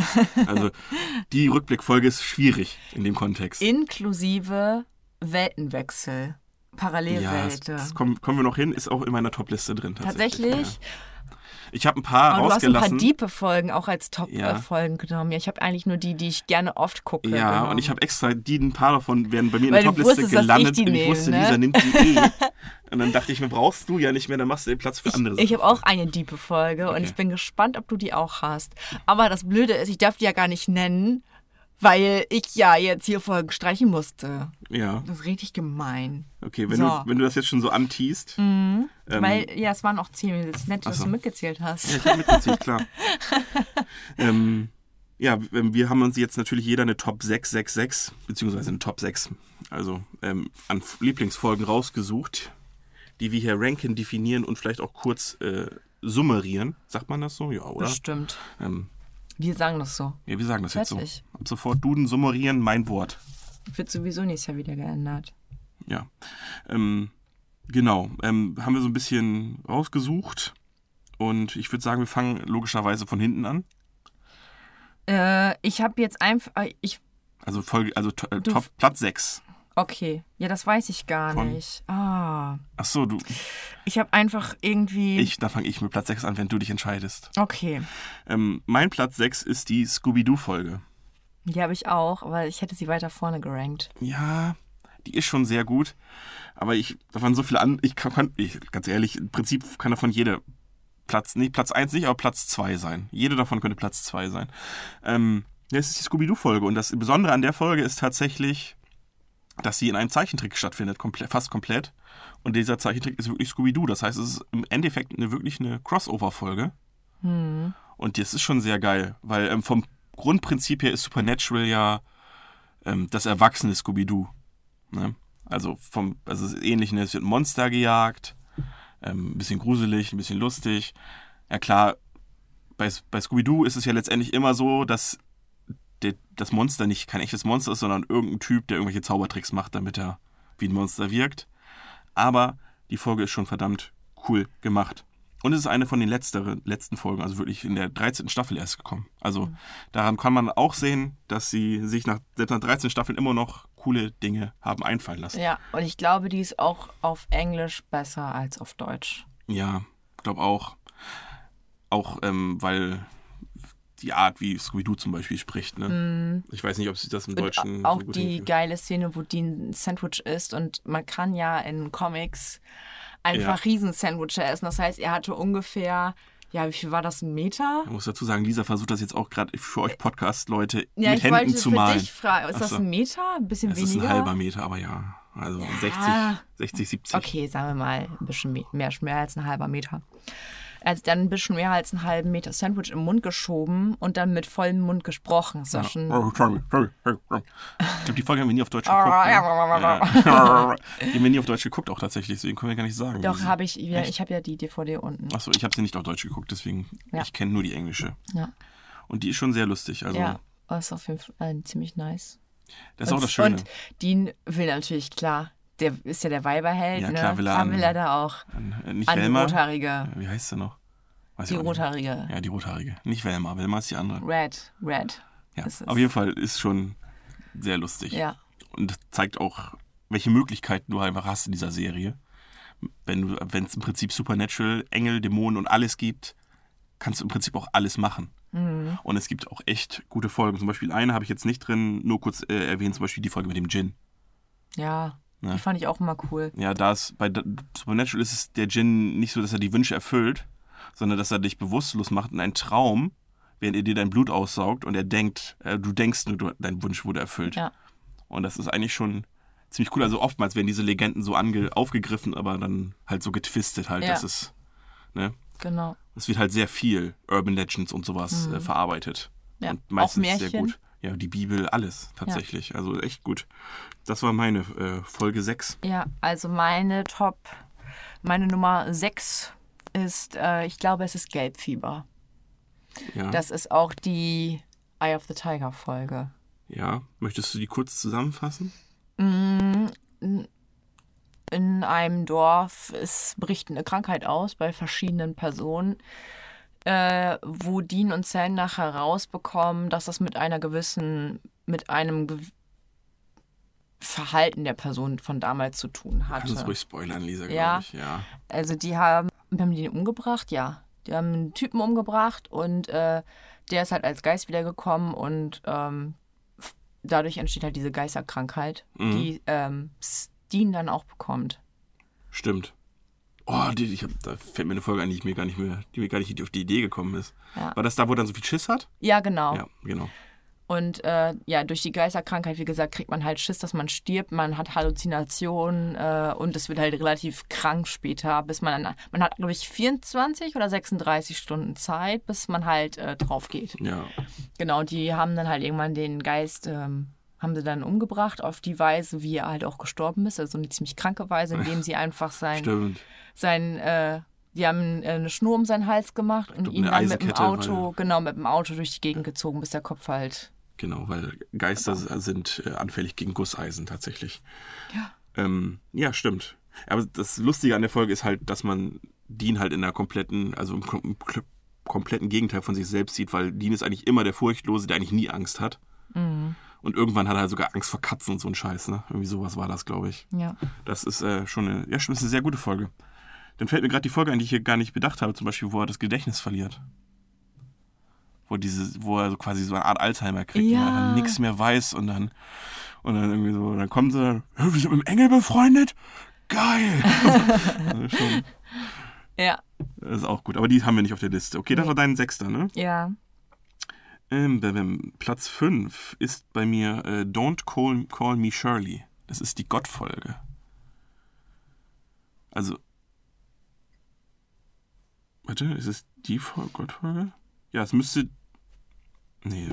Also die Rückblickfolge ist schwierig in dem Kontext. Inklusive Weltenwechsel. ja, das, Parallelwelten. das kommen, kommen wir noch hin, ist auch in meiner Top-Liste drin. Tatsächlich. Tatsächlich. Ja. Ich habe ein paar Aber du hast ein paar rausgelassen. diepe Folgen auch als Ja. Top-Folgen genommen. Ja, ich habe eigentlich nur die, die ich gerne oft gucke. ja, genommen. und ich habe extra die, ein paar davon werden bei mir Weil in der Top-Liste dass ich gelandet. die und ich wusste, ne? Lisa nimmt die eh. und dann dachte ich mir, brauchst du ja nicht mehr, dann machst du den Platz für andere Ich habe auch eine diepe Folge und Okay. ich bin gespannt, ob du die auch hast. Aber das Blöde ist, ich darf die ja gar nicht nennen, weil ich ja jetzt hier Folgen streichen musste. Ja, Das ist richtig gemein. okay, wenn, So. du, wenn du das jetzt schon so anteast. Ähm, weil, ja, es waren auch zehn Minuten. Das ist nett, dass so. du mitgezählt hast. Ja, ich habe mitgezählt, klar. ähm, ja, wir haben uns jetzt natürlich jeder eine Top 666, beziehungsweise eine Top 6, also ähm, an Lieblingsfolgen rausgesucht, die wir hier ranken, definieren und vielleicht auch kurz äh, summarieren. Sagt man das so? Ja, oder? Bestimmt. Ähm, Wir sagen das so. ja, wir sagen das jetzt so. Fertig. Ab sofort Duden, summarieren, mein Wort. Wird sowieso nächstes Jahr wieder geändert. Ja. Ähm, genau. Ähm, haben wir so ein bisschen rausgesucht Und ich würde sagen, wir fangen logischerweise von hinten an. Äh, ich habe jetzt einfach. äh, Ich, Also Folge, also äh, Top Platz 6. okay, ja, das weiß ich gar Von- nicht. Ah. Ach so, du, Ich habe einfach irgendwie. ich, da fange ich mit Platz 6 an, wenn du dich entscheidest. Okay. Ähm, mein Platz 6 ist die Scooby-Doo-Folge. Die habe ich auch, aber ich hätte sie weiter vorne gerankt. Ja, die ist schon sehr gut. Aber ich, da waren so viele an. Ich kann, ich, ganz ehrlich, im Prinzip kann davon jeder Platz, nicht Platz 1 nicht, aber Platz 2 sein. Jede davon könnte Platz 2 sein. Ähm, ja, es ist die Scooby-Doo-Folge. Und das Besondere an der Folge ist tatsächlich, dass sie in einem Zeichentrick stattfindet, komplett, fast komplett. Und dieser Zeichentrick ist wirklich Scooby-Doo. Das heißt, es ist im Endeffekt eine, wirklich eine Crossover-Folge. Und das ist schon sehr geil, weil ähm, vom Grundprinzip her ist Supernatural ja ähm, das erwachsene Scooby-Doo. Ne? Also vom, also es ist ähnlich, ne? es wird ein Monster gejagt, ähm, ein bisschen gruselig, ein bisschen lustig. Ja klar, bei, bei Scooby-Doo ist es ja letztendlich immer so, dass der, das Monster nicht kein echtes Monster ist, sondern irgendein Typ, der irgendwelche Zaubertricks macht, damit er wie ein Monster wirkt. Aber die Folge ist schon verdammt cool gemacht. Und es ist eine von den letzteren, letzten Folgen, also wirklich in der 13. Staffel erst gekommen. Also daran kann man auch sehen, dass sie sich nach, selbst nach 13 Staffeln immer noch coole Dinge haben einfallen lassen. Ja, und ich glaube, die ist auch auf Englisch besser als auf Deutsch. Ja, glaube auch. Auch ähm, weil die Art, wie Scooby-Doo zum Beispiel spricht. Ne? Ich weiß nicht, ob sie das im. Und Deutschen auch so die hinkriegen. geile Szene, wo die ein Sandwich isst und man kann ja in Comics einfach Ja. Riesen-Sandwiches essen. Das heißt, er hatte ungefähr, ja, wie viel war das, ein Meter? Ich muss dazu sagen, Lisa versucht das jetzt auch gerade für euch Podcast-Leute Ja, mit ich Händen wollte zu malen. dich fragen, ist Ach das ein Meter? Ein bisschen Es ist weniger? ein halber Meter, aber ja. Also 60, 60, 70. Okay, sagen wir mal ein bisschen me- mehr, mehr als ein halber Meter. Hat dann ein bisschen mehr als einen halben Meter Sandwich im Mund geschoben und dann mit vollem Mund gesprochen. Das war schon Oh. Ich glaube, die Folge haben wir nie auf Deutsch geguckt. ja, Ne? Ja. Die haben wir nie auf Deutsch geguckt, auch tatsächlich. Deswegen können wir gar nicht sagen. Doch, habe ich. Ja, ich habe ja die DVD unten. Achso, ich habe sie nicht auf Deutsch geguckt, deswegen Ja. ich kenne nur die englische. Ja. Und die ist schon sehr lustig. Also Ja, das ist auf jeden Fall äh, ziemlich nice. das ist auch und, das Schöne. Und Dean will natürlich, klar, der ist ja der Weiberheld. Ja, ne? klar will er an- will er da auch Äh, nicht an die Velma. Rothaarige. Wie heißt sie noch? Weiß Die. Rothaarige. Ja, die Rothaarige. Nicht Velma. Velma ist die andere. Red, Red. Ja, auf jeden Fall ist schon sehr lustig. Ja. Und das zeigt auch, welche Möglichkeiten du einfach hast in dieser Serie. Wenn es im Prinzip Supernatural, Engel, Dämonen und alles gibt, kannst du im Prinzip auch alles machen. Mhm. Und es gibt auch echt gute Folgen. Zum Beispiel eine habe ich jetzt nicht drin, nur kurz äh, erwähnt, zum Beispiel die Folge mit dem Djinn. Ja, Ja. die fand ich auch immer cool. Ja, da ist bei Supernatural ist es der Djinn nicht so, dass er die Wünsche erfüllt, sondern dass er dich bewusstlos macht in einen Traum, während er dir dein Blut aussaugt und er denkt, äh, du denkst nur, dein Wunsch wurde erfüllt. Ja. Und das ist eigentlich schon ziemlich cool. Also oftmals werden diese Legenden so aufgegriffen, aber dann halt so getwistet halt. Ja. Das ist, ne? Genau. Es wird halt sehr viel Urban Legends und sowas äh, verarbeitet. Mhm. Ja, Und meistens auch sehr gut. Ja, die Bibel, alles tatsächlich. Also echt gut. Das war meine äh, Folge 6. Ja, also meine Top, meine Nummer 6 ist, äh, ich glaube, es ist Gelbfieber. Ja. Das ist auch die Eye of the Tiger Folge. ja. Möchtest du die kurz zusammenfassen? In einem Dorf ist, bricht eine Krankheit aus bei verschiedenen Personen, äh, wo Dean und Sam nachher rausbekommen, dass das mit einer gewissen, mit einem gew Verhalten der Person von damals zu tun Kannst du hatte. ruhig spoilern, Lisa, glaube Ja. ich. Ja. Also die haben, haben die den umgebracht? Ja. Die haben einen Typen umgebracht und äh, der ist halt als Geist wiedergekommen und ähm, dadurch entsteht halt diese Geisterkrankheit, Mhm. die ähm, Dean dann auch bekommt. Stimmt. Oh, die, ich hab, da fällt mir eine Folge ein, die ich mir gar nicht mehr, die mir gar nicht auf die Idee gekommen ist. Ja. War das da, wo er dann so viel Schiss hat? Ja, genau. Ja, genau. Und äh, ja, durch die Geisterkrankheit, wie gesagt, kriegt man halt Schiss, dass man stirbt. Man hat Halluzinationen äh, und es wird halt relativ krank später, bis man dann, man hat, glaube ich, 24 oder 36 Stunden Zeit, bis man halt äh, drauf geht. Ja. Genau, die haben dann halt irgendwann den Geist, ähm, haben sie dann umgebracht auf die Weise, wie er halt auch gestorben ist. Also eine ziemlich kranke Weise, indem sie einfach sein, Stimmt. Sein äh, die haben äh, eine Schnur um seinen Hals gemacht und ihn dann mit dem Auto, genau, mit dem Auto durch die Gegend gezogen, bis der Kopf halt. Genau, weil Geister sind äh, anfällig gegen Gusseisen tatsächlich. Ja. Ähm, ja, stimmt. Aber das Lustige an der Folge ist halt, dass man Dean halt in der kompletten, also im, im kl- kompletten Gegenteil von sich selbst sieht, weil Dean ist eigentlich immer der Furchtlose, der eigentlich nie Angst hat. Und irgendwann hat er halt sogar Angst vor Katzen und so ein Scheiß, ne? Irgendwie sowas war das, glaube ich. Ja. Das ist äh, schon eine, ja, schon ist eine sehr gute Folge. Dann fällt mir gerade die Folge ein, die ich hier gar nicht bedacht habe, zum Beispiel, wo er das Gedächtnis verliert. Wo, diese, wo er so quasi so eine Art Alzheimer kriegt und Ja. er dann nichts mehr weiß und dann, und dann irgendwie so, dann kommen sie, "Hä, wir sind mit dem Engel befreundet? Geil! also schon, Ja. das ist auch gut, aber die haben wir nicht auf der Liste. Okay, das war dein Sechster, ne? Ja. Ähm. Platz 5 ist bei mir äh, Don't Call, Call Me Shirley. Das ist die Gottfolge. Also. Warte, ist es die Fol- Gottfolge? Ja, es müsste. Nee.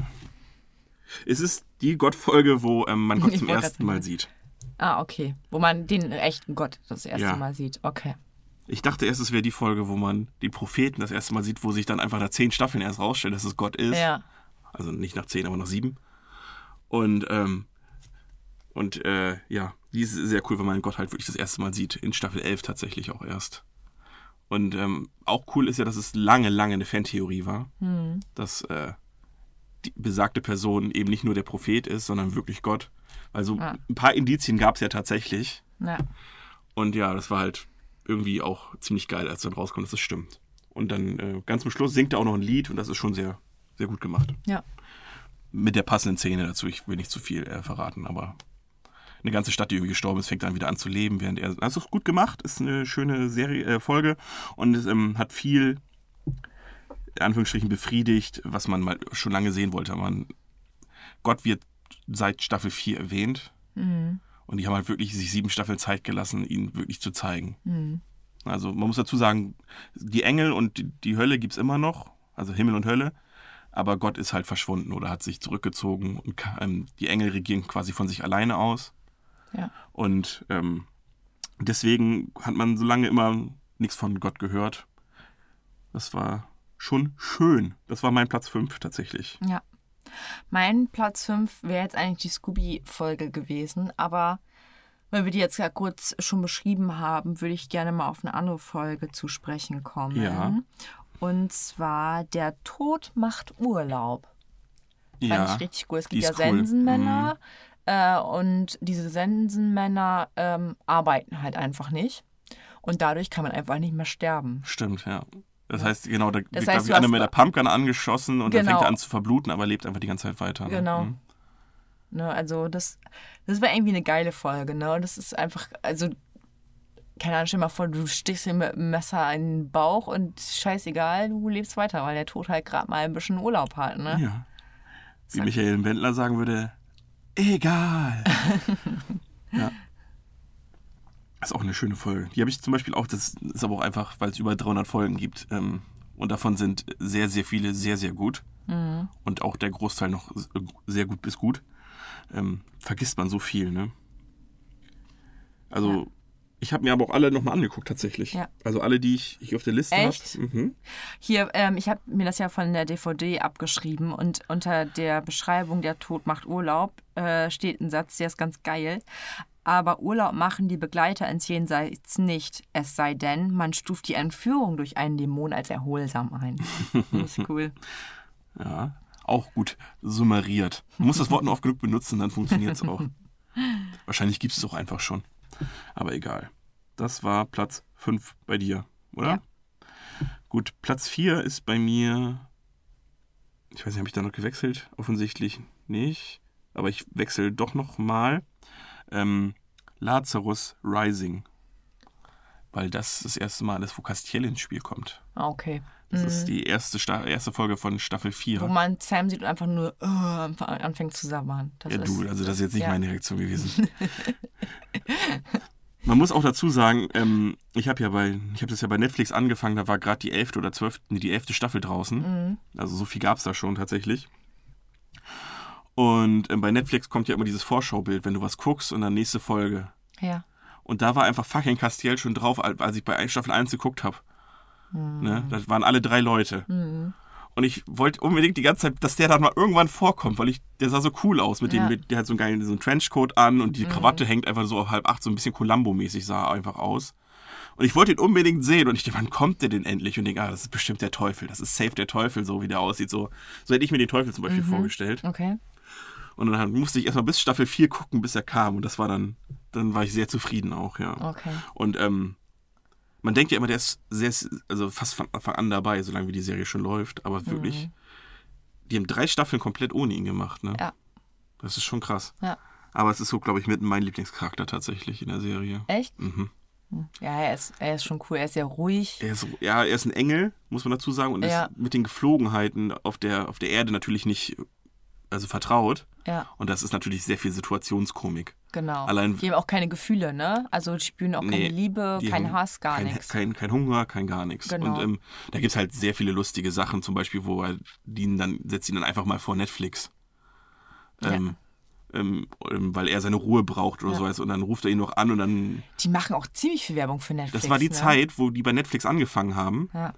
Es ist die Gottfolge, wo ähm, man Gott Ich zum ersten Mal sieht. Ah, okay. Wo man den echten Gott das erste Ja. Mal sieht. Okay. Ich dachte erst, es wäre die Folge, wo man den Propheten das erste Mal sieht, wo sich dann einfach nach zehn Staffeln erst rausstellt, dass es Gott ist. Ja. Also nicht nach zehn, aber nach sieben. Und, ähm, und äh, ja, die ist sehr cool, wenn man Gott halt wirklich das erste Mal sieht. In Staffel 11 tatsächlich auch erst. Und ähm, auch cool ist ja, dass es lange, lange eine Fantheorie war, dass äh, die besagte Person eben nicht nur der Prophet ist, sondern wirklich Gott. Also Ah. ein paar Indizien gab es ja tatsächlich. Ja. Und ja, das war halt irgendwie auch ziemlich geil, als dann rauskommt, dass es stimmt. Und dann äh, ganz zum Schluss singt er auch noch ein Lied und das ist schon sehr, sehr gut gemacht. Ja. Mit der passenden Szene dazu. Ich will nicht zu viel äh, verraten, aber eine ganze Stadt, die irgendwie gestorben ist, fängt dann wieder an zu leben, während er. Also ist gut gemacht, ist eine schöne Serie, äh, Folge und es ähm, hat viel, in Anführungsstrichen, befriedigt, was man mal schon lange sehen wollte. Man, Gott wird seit Staffel 4 erwähnt und die haben halt wirklich sich sieben Staffeln Zeit gelassen, ihn wirklich zu zeigen. Also man muss dazu sagen, die Engel und die, die Hölle gibt es immer noch, also Himmel und Hölle, aber Gott ist halt verschwunden oder hat sich zurückgezogen und ähm, die Engel regieren quasi von sich alleine aus. Ja. Und ähm, deswegen hat man so lange immer nichts von Gott gehört. Das war schon schön. Das war mein Platz 5 tatsächlich. Ja. Mein Platz 5 wäre jetzt eigentlich die Scooby-Folge gewesen, aber weil wir die jetzt ja kurz schon beschrieben haben, würde ich gerne mal auf eine andere Folge zu sprechen kommen. Ja. Und zwar Der Tod macht Urlaub. Fand Ja, ich richtig cool. Es gibt ja cool. Mhm. Äh, und diese Sensenmänner ähm, arbeiten halt einfach nicht. Und dadurch kann man einfach nicht mehr sterben. stimmt, ja. Das heißt, genau, da wird, heißt, glaub du ich, einer mit der Pumpgun angeschossen und dann Genau. fängt er an zu verbluten, aber lebt einfach die ganze Zeit weiter. Ne? Genau. Mhm. Ne, also das, das war irgendwie eine geile Folge, ne? Und das ist einfach, also, keine Ahnung, stell dir mal vor, du stichst dir mit dem Messer in den Bauch und scheißegal, du lebst weiter, weil der Tod halt gerade mal ein bisschen Urlaub hat, ne? Ja. Wie Sag- Michael Wendler sagen würde, egal. ja. Das ist auch eine schöne Folge. Die habe ich zum Beispiel auch, das ist aber auch einfach, weil es über 300 Folgen gibt. Ähm, und davon sind sehr, sehr viele sehr, sehr gut. Mhm. Und auch der Großteil noch sehr gut bis gut. Ähm, vergisst man so viel, ne? Also, Ja. Ich habe mir aber auch alle nochmal angeguckt, tatsächlich. Ja. Also alle, die ich, ich auf der Liste habe. Echt? Mhm. Hier, ähm, ich habe mir das ja von der DVD abgeschrieben und unter der Beschreibung der Tod macht Urlaub äh, steht ein Satz, der ist ganz geil. Aber Urlaub machen die Begleiter ins Jenseits nicht. Es sei denn, man stuft die Entführung durch einen Dämon als erholsam ein. Das ist cool. Ja, auch gut summariert. Man muss das Wort nur oft genug benutzen, dann funktioniert es auch. Wahrscheinlich gibt es es auch einfach schon. Aber egal. Das war Platz 5 bei dir, oder? Ja. Gut, Platz 4 ist bei mir. Ich weiß nicht, habe ich da noch gewechselt? Offensichtlich nicht. Aber ich wechsle doch noch mal. Ähm, Lazarus Rising. Weil das das erste Mal ist, wo Castiel ins Spiel kommt. Ah, Okay. Das ist die erste, Sta erste Folge von Staffel 4. Wo man Sam sieht und einfach nur äh, anfängt zu sabbern. Das Ja, ist, du, also das ist jetzt nicht ja. meine Reaktion gewesen. Man muss auch dazu sagen, ähm, ich habe ja bei, ich habe das ja bei Netflix angefangen, da war gerade die elfte oder zwölfte, nee, die elfte Staffel draußen. Mhm. Also so viel gab es da schon tatsächlich. Und ähm, bei Netflix kommt ja immer dieses Vorschaubild, wenn du was guckst und dann nächste Folge. Ja. Und da war einfach fucking Castiel schon drauf, als ich bei Staffel 1 geguckt habe. Mhm. Ne? Das waren alle drei Leute. Und ich wollte unbedingt die ganze Zeit, dass der dann mal irgendwann vorkommt, weil ich, der sah so cool aus. Mit dem, Ja. mit, der hat so einen geilen so einen Trenchcoat an und Mhm. die Krawatte hängt einfach so auf halb acht, so ein bisschen Columbo-mäßig sah er einfach aus. Und ich wollte ihn unbedingt sehen und ich dachte, wann kommt der denn endlich? Und denke, ah, das ist bestimmt der Teufel. Das ist safe der Teufel, so wie der aussieht. So, so hätte ich mir den Teufel zum Mhm. Beispiel vorgestellt. Okay. Und dann musste ich erstmal bis Staffel 4 gucken, bis er kam. Und das war dann, dann war ich sehr zufrieden auch, ja. Okay. Und ähm, man denkt ja immer, der ist sehr, also fast von Anfang an dabei, solange wie die Serie schon läuft. Aber wirklich, die haben drei Staffeln komplett ohne ihn gemacht, ne? Ja. Das ist schon krass. Ja. Aber es ist so, glaube ich, mit mein Lieblingscharakter tatsächlich in der Serie. Echt? Mhm. Ja, er ist, er ist schon cool. Er ist sehr ruhig. Er ist, ja, er ist ein Engel, muss man dazu sagen. Und Ja. ist mit den Geflogenheiten auf der, auf der Erde natürlich nicht also vertraut. Ja, Und das ist natürlich sehr viel Situationskomik. genau. Allein- die haben auch keine Gefühle, ne? Also die spüren auch Nee, keine Liebe, keinen Hass, gar nichts. Kein, kein Hunger, kein gar nichts. Genau. Und ähm, da gibt es halt sehr viele lustige Sachen, zum Beispiel, wo er die dann, setzt ihn dann einfach mal vor Netflix. Ähm, ähm, ähm, weil er seine Ruhe braucht oder Ja. sowas. Und dann ruft er ihn noch an und dann. Die machen auch ziemlich viel Werbung für Netflix. Das war die ne? Zeit, wo die bei Netflix angefangen haben. Ja.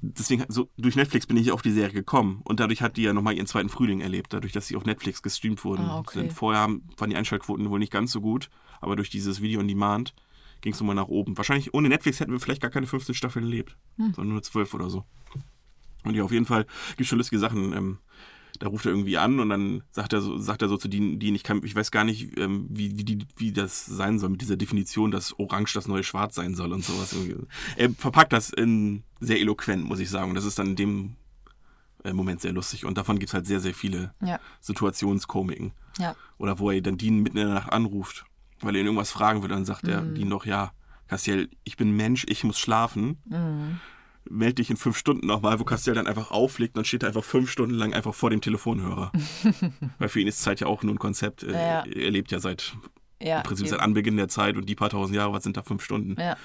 Deswegen, so, durch Netflix bin ich auf die Serie gekommen. Und dadurch hat die ja nochmal ihren zweiten Frühling erlebt, dadurch, dass sie auf Netflix gestreamt wurden. Ah, okay. Sind. Vorher waren die Einschaltquoten wohl nicht ganz so gut, aber durch dieses Video on Demand ging es nochmal nach oben. Wahrscheinlich ohne Netflix hätten wir vielleicht gar keine 15 Staffeln erlebt, Hm. sondern nur 12 oder so. Und ja, auf jeden Fall gibt es schon lustige Sachen. Ähm, da ruft er irgendwie an und dann sagt er so, sagt er so zu denen, die ich kann, ich weiß gar nicht, ähm, wie, wie, die, wie das sein soll mit dieser Definition, dass Orange das neue Schwarz sein soll und sowas. Er verpackt das in sehr eloquent, muss ich sagen. Und das ist dann in dem äh, Moment sehr lustig. Und davon gibt es halt sehr, sehr viele Ja, Situationskomiken. ja. Oder wo er dann Dean mitten in der Nacht anruft, weil er ihn irgendwas fragen will. Dann sagt er Mhm. Dean doch, ja, Castiel, ich bin Mensch, ich muss schlafen. Meld dich in fünf Stunden nochmal, wo Castiel dann einfach auflegt, dann steht er einfach fünf Stunden lang einfach vor dem Telefonhörer. weil für ihn ist Zeit ja auch nur ein Konzept. Äh, Ja. Er lebt ja seit, ja im Prinzip eben. seit Anbeginn der Zeit und die paar tausend Jahre, was sind da fünf Stunden? ja.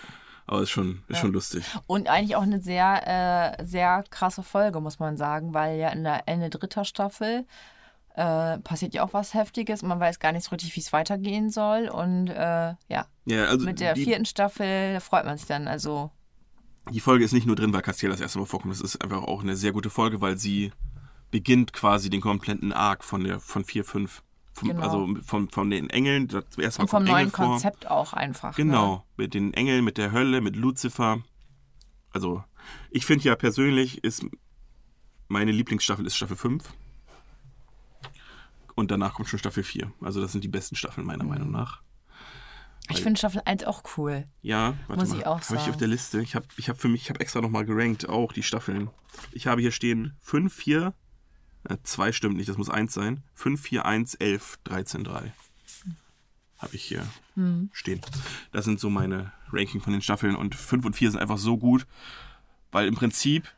Aber ist schon, ist schon lustig. Und eigentlich auch eine sehr, äh, sehr krasse Folge, muss man sagen, weil ja in der Ende dritter Staffel äh, passiert ja auch was Heftiges. Man weiß gar nicht so richtig, wie es weitergehen soll. Und äh, ja, Ja, also mit der vierten Staffel freut man sich dann. Also, Die Folge ist nicht nur drin, weil Castiel das erste Mal vorkommt. Es ist einfach auch eine sehr gute Folge, weil sie beginnt quasi den kompletten Arc von der von 4, 5. Vom, Genau. Also von, von den Engeln. Das erste Mal und vom kommt Engel neuen vor. Konzept auch einfach. Ne? Genau. Mit den Engeln, mit der Hölle, mit Lucifer. Also, ich finde ja persönlich ist meine Lieblingsstaffel ist Staffel 5. Und danach kommt schon Staffel 4. Also, das sind die besten Staffeln meiner Meinung nach. Ich finde Staffel 1 auch cool. Ja, warte Muss mal. ich auch Habe ich sagen. auf der Liste. Ich habe ich hab für mich, ich habe extra nochmal gerankt, auch die Staffeln. Ich habe hier stehen 5, 4, äh, 2 stimmt nicht, das muss 1 sein. 5, 4, 1, 11, 13, 3. Habe ich hier Hm. stehen. Das sind so meine Ranking von den Staffeln und 5 und 4 sind einfach so gut, weil im Prinzip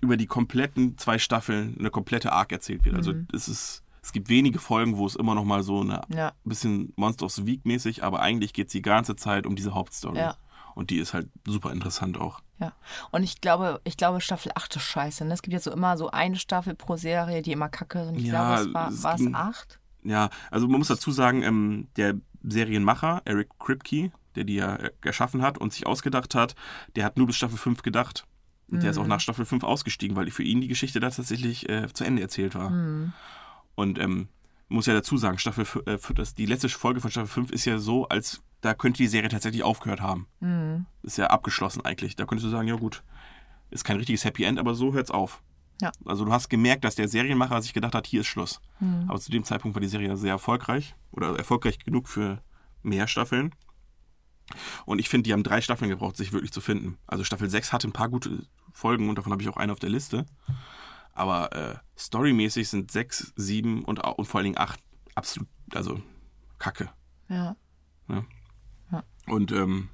über die kompletten zwei Staffeln eine komplette Arc erzählt wird. Also Mhm. es ist, es gibt wenige Folgen, wo es immer noch mal so eine Ja. bisschen Monster of the Week mäßig, aber eigentlich geht es die ganze Zeit um diese Hauptstory. Ja. Und die ist halt super interessant auch. Ja. Und ich glaube, ich glaube, Staffel 8 ist scheiße. Ne? Es gibt ja so immer so eine Staffel pro Serie, die immer kacke sind. Ich Ja, glaube, es war, es war es ging- 8? Ja, also man muss dazu sagen, ähm, der Serienmacher, Eric Kripke, der die ja erschaffen hat und sich ausgedacht hat, der hat nur bis Staffel 5 gedacht. Und der ist auch Mhm. nach Staffel 5 ausgestiegen, weil für ihn die Geschichte da tatsächlich äh, zu Ende erzählt war. Mhm. Und ähm, muss ja dazu sagen, Staffel, äh, das, die letzte Folge von Staffel 5 ist ja so, als da könnte die Serie tatsächlich aufgehört haben. Mhm. Ist ja abgeschlossen eigentlich. Da könntest du sagen, ja gut, ist kein richtiges Happy End, aber so hört's auf. Ja. Also du hast gemerkt, dass der Serienmacher sich gedacht hat, hier ist Schluss. Mhm. Aber zu dem Zeitpunkt war die Serie sehr erfolgreich oder erfolgreich genug für mehr Staffeln. Und ich finde, die haben drei Staffeln gebraucht, sich wirklich zu finden. Also Staffel 6 hatte ein paar gute Folgen und davon habe ich auch eine auf der Liste. Aber äh, storymäßig sind 6, 7 und, und vor allen Dingen 8 absolut, also Kacke. Ja. Und ähm,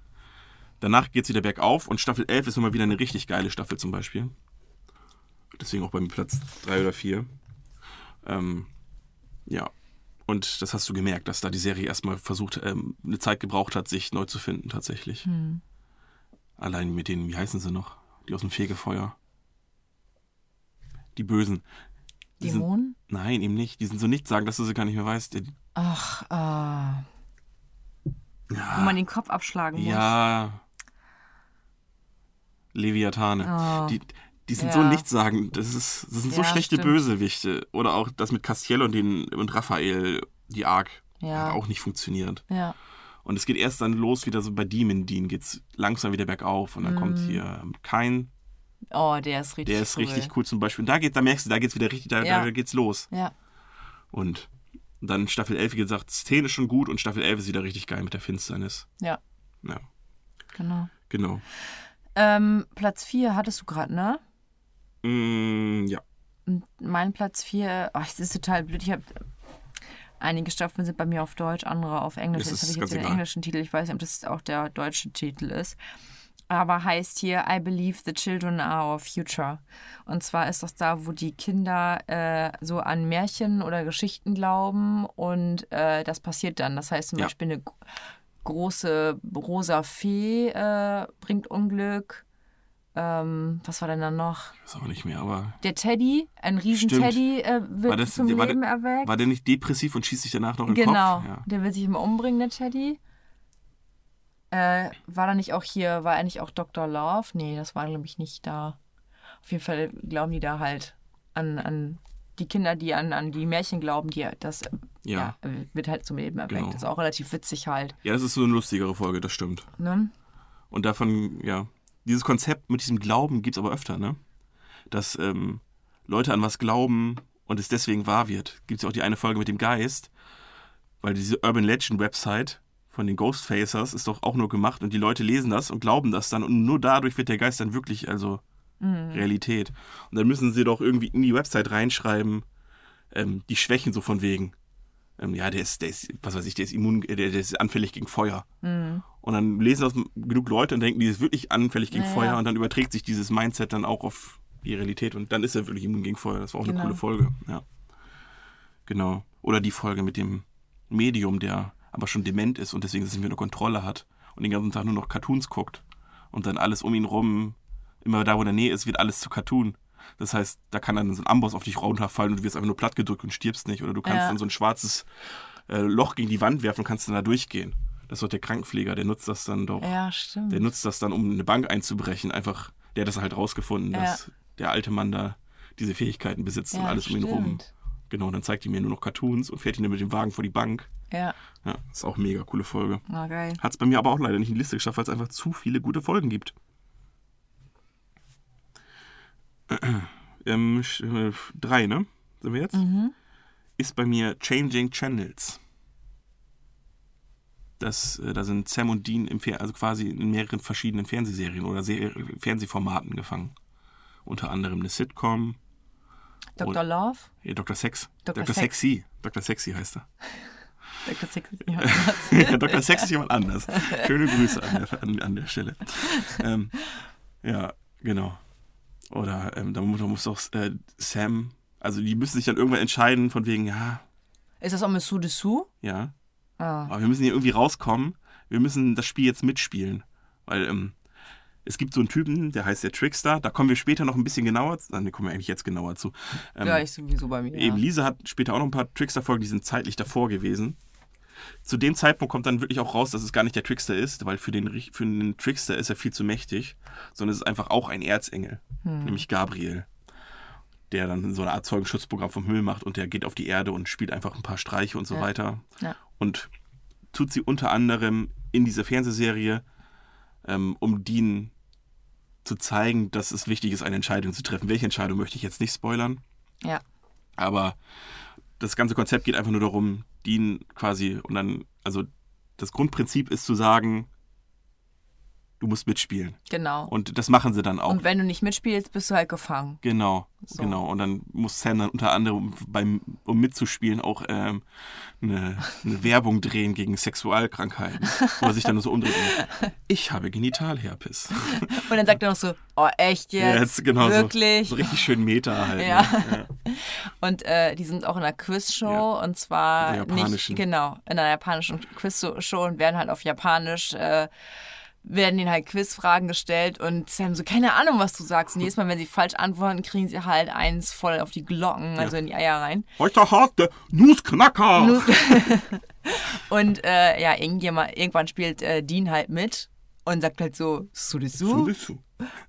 danach geht es wieder bergauf und Staffel 11 ist nochmal wieder eine richtig geile Staffel zum Beispiel. Deswegen auch beim Platz 3 oder 4. Ähm, ja. Und das hast du gemerkt, dass da die Serie erstmal versucht, ähm, eine Zeit gebraucht hat, sich neu zu finden tatsächlich. Hm. Allein mit denen, wie heißen sie noch? Die aus dem Fegefeuer. Die Bösen. Die sind, Dämonen? nein, eben nicht. Die sind so nichts sagen, dass du sie gar nicht mehr weißt. Ach, ah. Wo ja, man den Kopf abschlagen muss. ja. Leviathane. Oh. Die, Die sind so Ja. nichtssagend. Das, ist, das sind so Ja, schlechte stimmt. Bösewichte. Oder auch das mit Castiel und, den, und Raphael, die Arc, Ja. hat auch nicht funktioniert. Ja. Und es geht erst dann los, wieder so bei Demon Dean geht's langsam wieder bergauf. Und dann kommt Mhm. hier Kein, Oh, der ist richtig der ist cool. richtig cool zum Beispiel. Und da, geht, da merkst du, da geht's wieder richtig, da, Ja. da geht's los. Ja. Und dann Staffel 11, wie gesagt, Szene ist schon gut und Staffel 11 ist wieder richtig geil mit der Finsternis. Ja, Ja, genau. genau. Ähm, Platz 4 hattest du gerade, ne? Mm, ja. Mein Platz 4, ach, das ist total blöd. Ich habe einige Staffeln sind bei mir auf Deutsch, andere auf Englisch. Jetzt ist habe ich jetzt den englischen Titel. Ich weiß nicht, ob das auch der deutsche Titel ist. Aber heißt hier I believe the children are our future. Und zwar ist das da, wo die Kinder äh, so an Märchen oder Geschichten glauben und äh, das passiert dann. Das heißt zum Ja. Beispiel eine gro- große rosa Fee äh, bringt Unglück. Ähm, was war denn dann noch? Ist auch nicht mehr, aber. Der Teddy, ein riesen Stimmt. Teddy, äh, wird War, das, zum war, Leben der, erweckt. war der nicht depressiv und schießt sich danach noch in den genau, Kopf? Ja. der will sich immer umbringen, der Teddy. Äh, war da nicht auch hier, war er nicht auch Dr. Love? Nee, das war, glaube ich, nicht da. Auf jeden Fall glauben die da halt an, an die Kinder, die an, an die Märchen glauben, die das Ja. ja. wird halt zum Leben erweckt. Genau. Das ist auch relativ witzig halt. ja, das ist so eine lustigere Folge, das stimmt. Ne? Und davon, ja. Dieses Konzept mit diesem Glauben gibt es aber öfter, ne? Dass ähm, Leute an was glauben und es deswegen wahr wird. Gibt es ja auch die eine Folge mit dem Geist, weil diese Urban Legend Website von den Ghostfacers ist doch auch nur gemacht und die Leute lesen das und glauben das dann und nur dadurch wird der Geist dann wirklich, also Realität. Und dann müssen sie doch irgendwie in die Website reinschreiben, ähm, die Schwächen so von wegen. Ähm, ja, der ist, der ist, was weiß ich, der ist immun, äh, der, der ist anfällig gegen Feuer. Und dann lesen das genug Leute und denken, die ist wirklich anfällig gegen Ja, Feuer und dann überträgt sich dieses Mindset dann auch auf die Realität und dann ist er wirklich immun gegen Feuer. Das war auch eine Genau. coole Folge, ja. Genau. Oder die Folge mit dem Medium, der aber schon dement ist und deswegen das nicht mehr eine Kontrolle hat und den ganzen Tag nur noch Cartoons guckt und dann alles um ihn rum, immer da, wo in der Nähe ist, wird alles zu Cartoon. Das heißt, da kann dann so ein Amboss auf dich runterfallen und du wirst einfach nur platt gedrückt und stirbst nicht. Oder du kannst Ja. dann so ein schwarzes äh, Loch gegen die Wand werfen und kannst dann da durchgehen. Das ist doch der Krankenpfleger, der nutzt das dann doch. Ja, stimmt. Der nutzt das dann, um eine Bank einzubrechen. Einfach, der hat das halt rausgefunden, Ja. dass der alte Mann da diese Fähigkeiten besitzt und Ja, alles um ihn rum. Genau, dann zeigt hij mir nur noch Cartoons und fährt ihn dann mit dem Wagen vor die Bank. Ja, Ja, ist auch eine mega coole Folge. na geil. Hat es bei mir aber auch leider nicht in die Liste geschafft, weil es einfach zu viele gute Folgen gibt. Ähm, äh, drei, ne? Sind wir jetzt? Ist bei mir Changing Channels. Das, äh, da sind Sam und Dean im Fer also quasi in mehreren verschiedenen Fernsehserien oder Ser Fernsehformaten gefangen. Unter anderem eine Sitcom, Dr. Love? ja, Dr. Sex, Dr. Dr. Sex. Sexy, Dr. Sexy heißt er. Dr. Sex. Ja, Dr. Sex ist jemand anders. Schöne Grüße an der, an, an der Stelle. Ähm, ja, genau. Oder ähm, da muss, auch äh, Sam, also die müssen sich dann irgendwann entscheiden, von wegen, ja, Ist das auch mit Sue Dessous? ja, Ah. aber wir müssen hier irgendwie rauskommen. Wir müssen das Spiel jetzt mitspielen. Weil ähm, es gibt so einen Typen, der heißt der Trickster. Da kommen wir später noch ein bisschen genauer zu. Dann kommen wir eigentlich jetzt genauer zu. Ähm, Ja, ich sowieso bei mir. Eben. Lisa hat später auch noch ein paar Trickster-Folgen, die sind zeitlich davor gewesen. Zu dem Zeitpunkt kommt dann wirklich auch raus, dass es gar nicht der Trickster ist, weil für den, für den Trickster ist er viel zu mächtig, sondern es ist einfach auch ein Erzengel, nämlich Gabriel, der dann so eine Art Zeugenschutzprogramm vom Himmel macht und der geht auf die Erde und spielt einfach ein paar Streiche und so Ja. weiter. Ja. Und tut sie unter anderem in dieser Fernsehserie, ähm, um Dean zu zeigen, dass es wichtig ist, eine Entscheidung zu treffen. Welche Entscheidung möchte ich jetzt nicht spoilern? Ja. Aber das ganze Konzept geht einfach nur darum, Dean quasi und dann, also das Grundprinzip ist zu sagen, du musst mitspielen. Genau. Und das machen sie dann auch. Und wenn du nicht mitspielst, bist du halt gefangen. Genau, So. genau. Und dann muss Sam dann unter anderem, beim, um mitzuspielen, auch ähm, eine, eine Werbung drehen gegen Sexualkrankheiten. wo er sich dann so umdreht. Und, ich habe Genitalherpes. Und dann sagt er noch so, oh echt jetzt? jetzt, genau, Wirklich? So, so richtig schön Meta halt. Ja. Ne? ja. Und äh, die sind auch in einer Quizshow Ja. und zwar In der nicht japanischen. genau in einer japanischen Quizshow und werden halt auf Japanisch äh, werden ihnen halt Quizfragen gestellt und Sam so keine Ahnung was du sagst und jedes Mal wenn sie falsch antworten kriegen sie halt eins voll auf die Glocken also in die Eier rein Heute hat der Nussknacker. Nur- und äh, ja irgendjemand, irgendwann spielt äh, Dean halt mit und sagt halt so, Sudesu. du.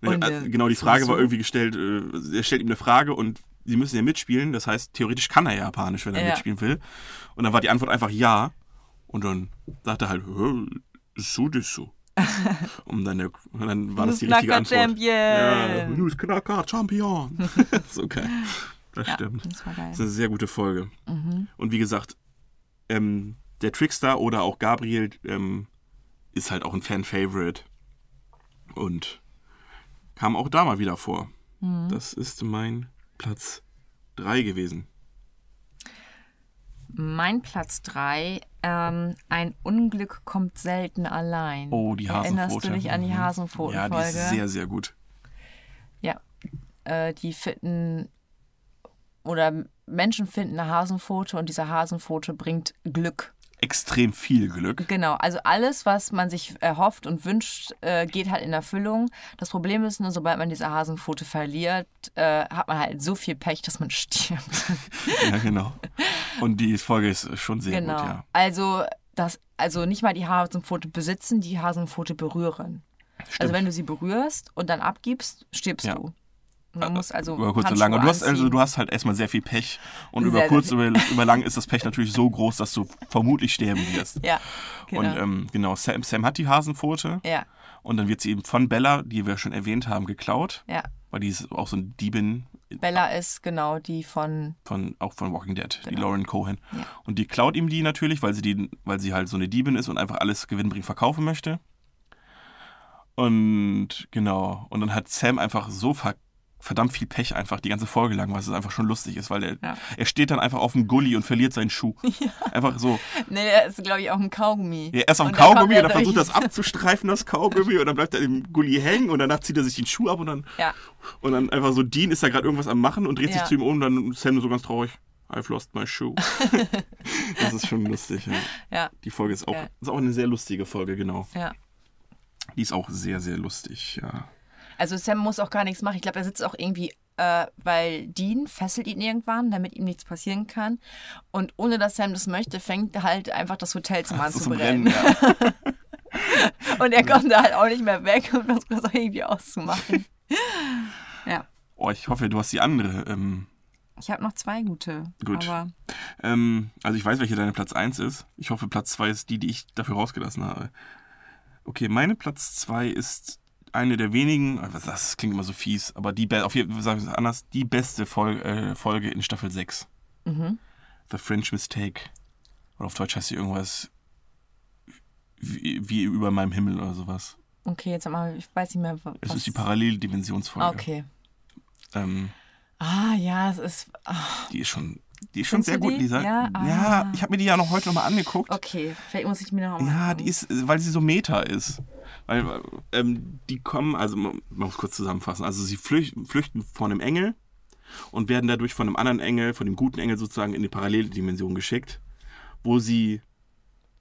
Und, Ja, äh, genau, die Frage war irgendwie gestellt, äh, er stellt ihm eine Frage und sie müssen ja mitspielen. Das heißt, theoretisch kann er ja Japanisch, wenn er Ja. mitspielen will. Und dann war die Antwort einfach ja. Und dann sagt er halt, "Hä, und, dann, dann war das die richtige Antwort. Ja, Champion. News Knacker Champion. so geil. Das Ja, stimmt. das war geil. Das ist eine sehr gute Folge. Mhm. Und wie gesagt, ähm, der Trickster oder auch Gabriel ähm, ist halt auch ein Fan-Favorite. Und kam auch da mal wieder vor. Mhm. Das ist mein Platz 3 gewesen. Mein Platz 3, ähm, ein Unglück kommt selten allein. Oh, die Hasenpfote. Erinnerst du dich an die Mhm. Hasenpfoten-Folge? Ja, die ist sehr, sehr gut. Ja, äh, die finden oder Menschen finden eine Hasenpfote und diese Hasenpfote bringt Glück. Extrem viel Glück. Genau, also alles, was man sich erhofft und wünscht, äh, geht halt in Erfüllung. Das Problem ist nur, sobald man diese Hasenpfote verliert, äh, hat man halt so viel Pech, dass man stirbt. Ja, genau. Und die Folge ist schon sehr genau. gut, ja. Also, das, also nicht mal die Hasenpfote besitzen, die Hasenpfote berühren. Also wenn du sie berührst und dann abgibst, stirbst Ja. du. Man muss also über kurz oder lang. Und du hast, also, du hast halt erstmal sehr viel Pech. Und Sehr, über kurz oder über lang ist das Pech natürlich so groß, dass du vermutlich sterben wirst. Ja, genau. Und ähm, genau, Sam, Sam hat die Hasenpfote. ja, Und dann wird sie eben von Bella, die wir schon erwähnt haben, geklaut. ja. Weil die ist auch so eine Diebin Bella ist genau die von. von, auch von Walking Dead, die Genau. Lauren Cohen. Ja. Und die klaut ihm die natürlich, weil sie, die, weil sie halt so eine Diebin ist und einfach alles gewinnbringend verkaufen möchte. Und genau, und dann hat Sam einfach so ver verdammt viel Pech einfach die ganze Folge lang, was es einfach schon lustig ist, weil er, Ja. er steht dann einfach auf dem Gully und verliert seinen Schuh. Einfach so. Nee, er ist, glaube ich, auch ein Kaugummi. Ja, erst auf dem Kaugummi er und dann versucht er das abzustreifen, das Kaugummi, und dann bleibt er im Gully hängen und danach zieht er sich den Schuh ab und dann, Ja, und dann einfach so, Dean ist da gerade irgendwas am Machen und dreht sich Ja. zu ihm um und dann Sam so ganz traurig. I've lost my shoe. das ist schon lustig, ja. ja, Die Folge ist auch, Ja. ist auch eine sehr lustige Folge, genau. ja. Die ist auch sehr, sehr lustig, ja. Also Sam muss auch gar nichts machen. Ich glaube, er sitzt auch irgendwie, äh, weil Dean fesselt ihn irgendwann, damit ihm nichts passieren kann. Und ohne dass Sam das möchte, fängt halt einfach das Hotelzimmer an zu brennen. Rennen, ja. Und er kommt da halt auch nicht mehr weg und versucht das auch irgendwie auszumachen. ja, Oh, ich hoffe, du hast die andere. Ähm, ich habe noch zwei gute. Gut. Ähm, also ich weiß, welche deine Platz 1 ist. Ich hoffe, Platz 2 ist die, die ich dafür rausgelassen habe. Okay, meine Platz 2 ist eine der wenigen, das klingt immer so fies, aber die, auf jeden Fall es anders, die beste Folge, äh, Folge in Staffel 6. Mhm. The French Mistake. Oder auf Deutsch heißt sie irgendwas wie, wie über meinem Himmel oder sowas. okay, jetzt mal, ich weiß nicht mehr, was. Es ist die Paralleldimensionsfolge. Ah, Okay. Ähm, Ah, ja, es ist. ah, die ist schon, die ist schon Findest sehr du gut, die? Lisa. Ja? ja Ah. ich habe mir die ja noch heute nochmal angeguckt. okay, vielleicht muss ich mir noch mal. Ja, die ist, weil sie so Meta ist. Weil ähm, die kommen, also man muss kurz zusammenfassen. Also sie flüchten, flüchten vor einem Engel und werden dadurch von einem anderen Engel, von dem guten Engel sozusagen in die Paralleldimension geschickt, wo sie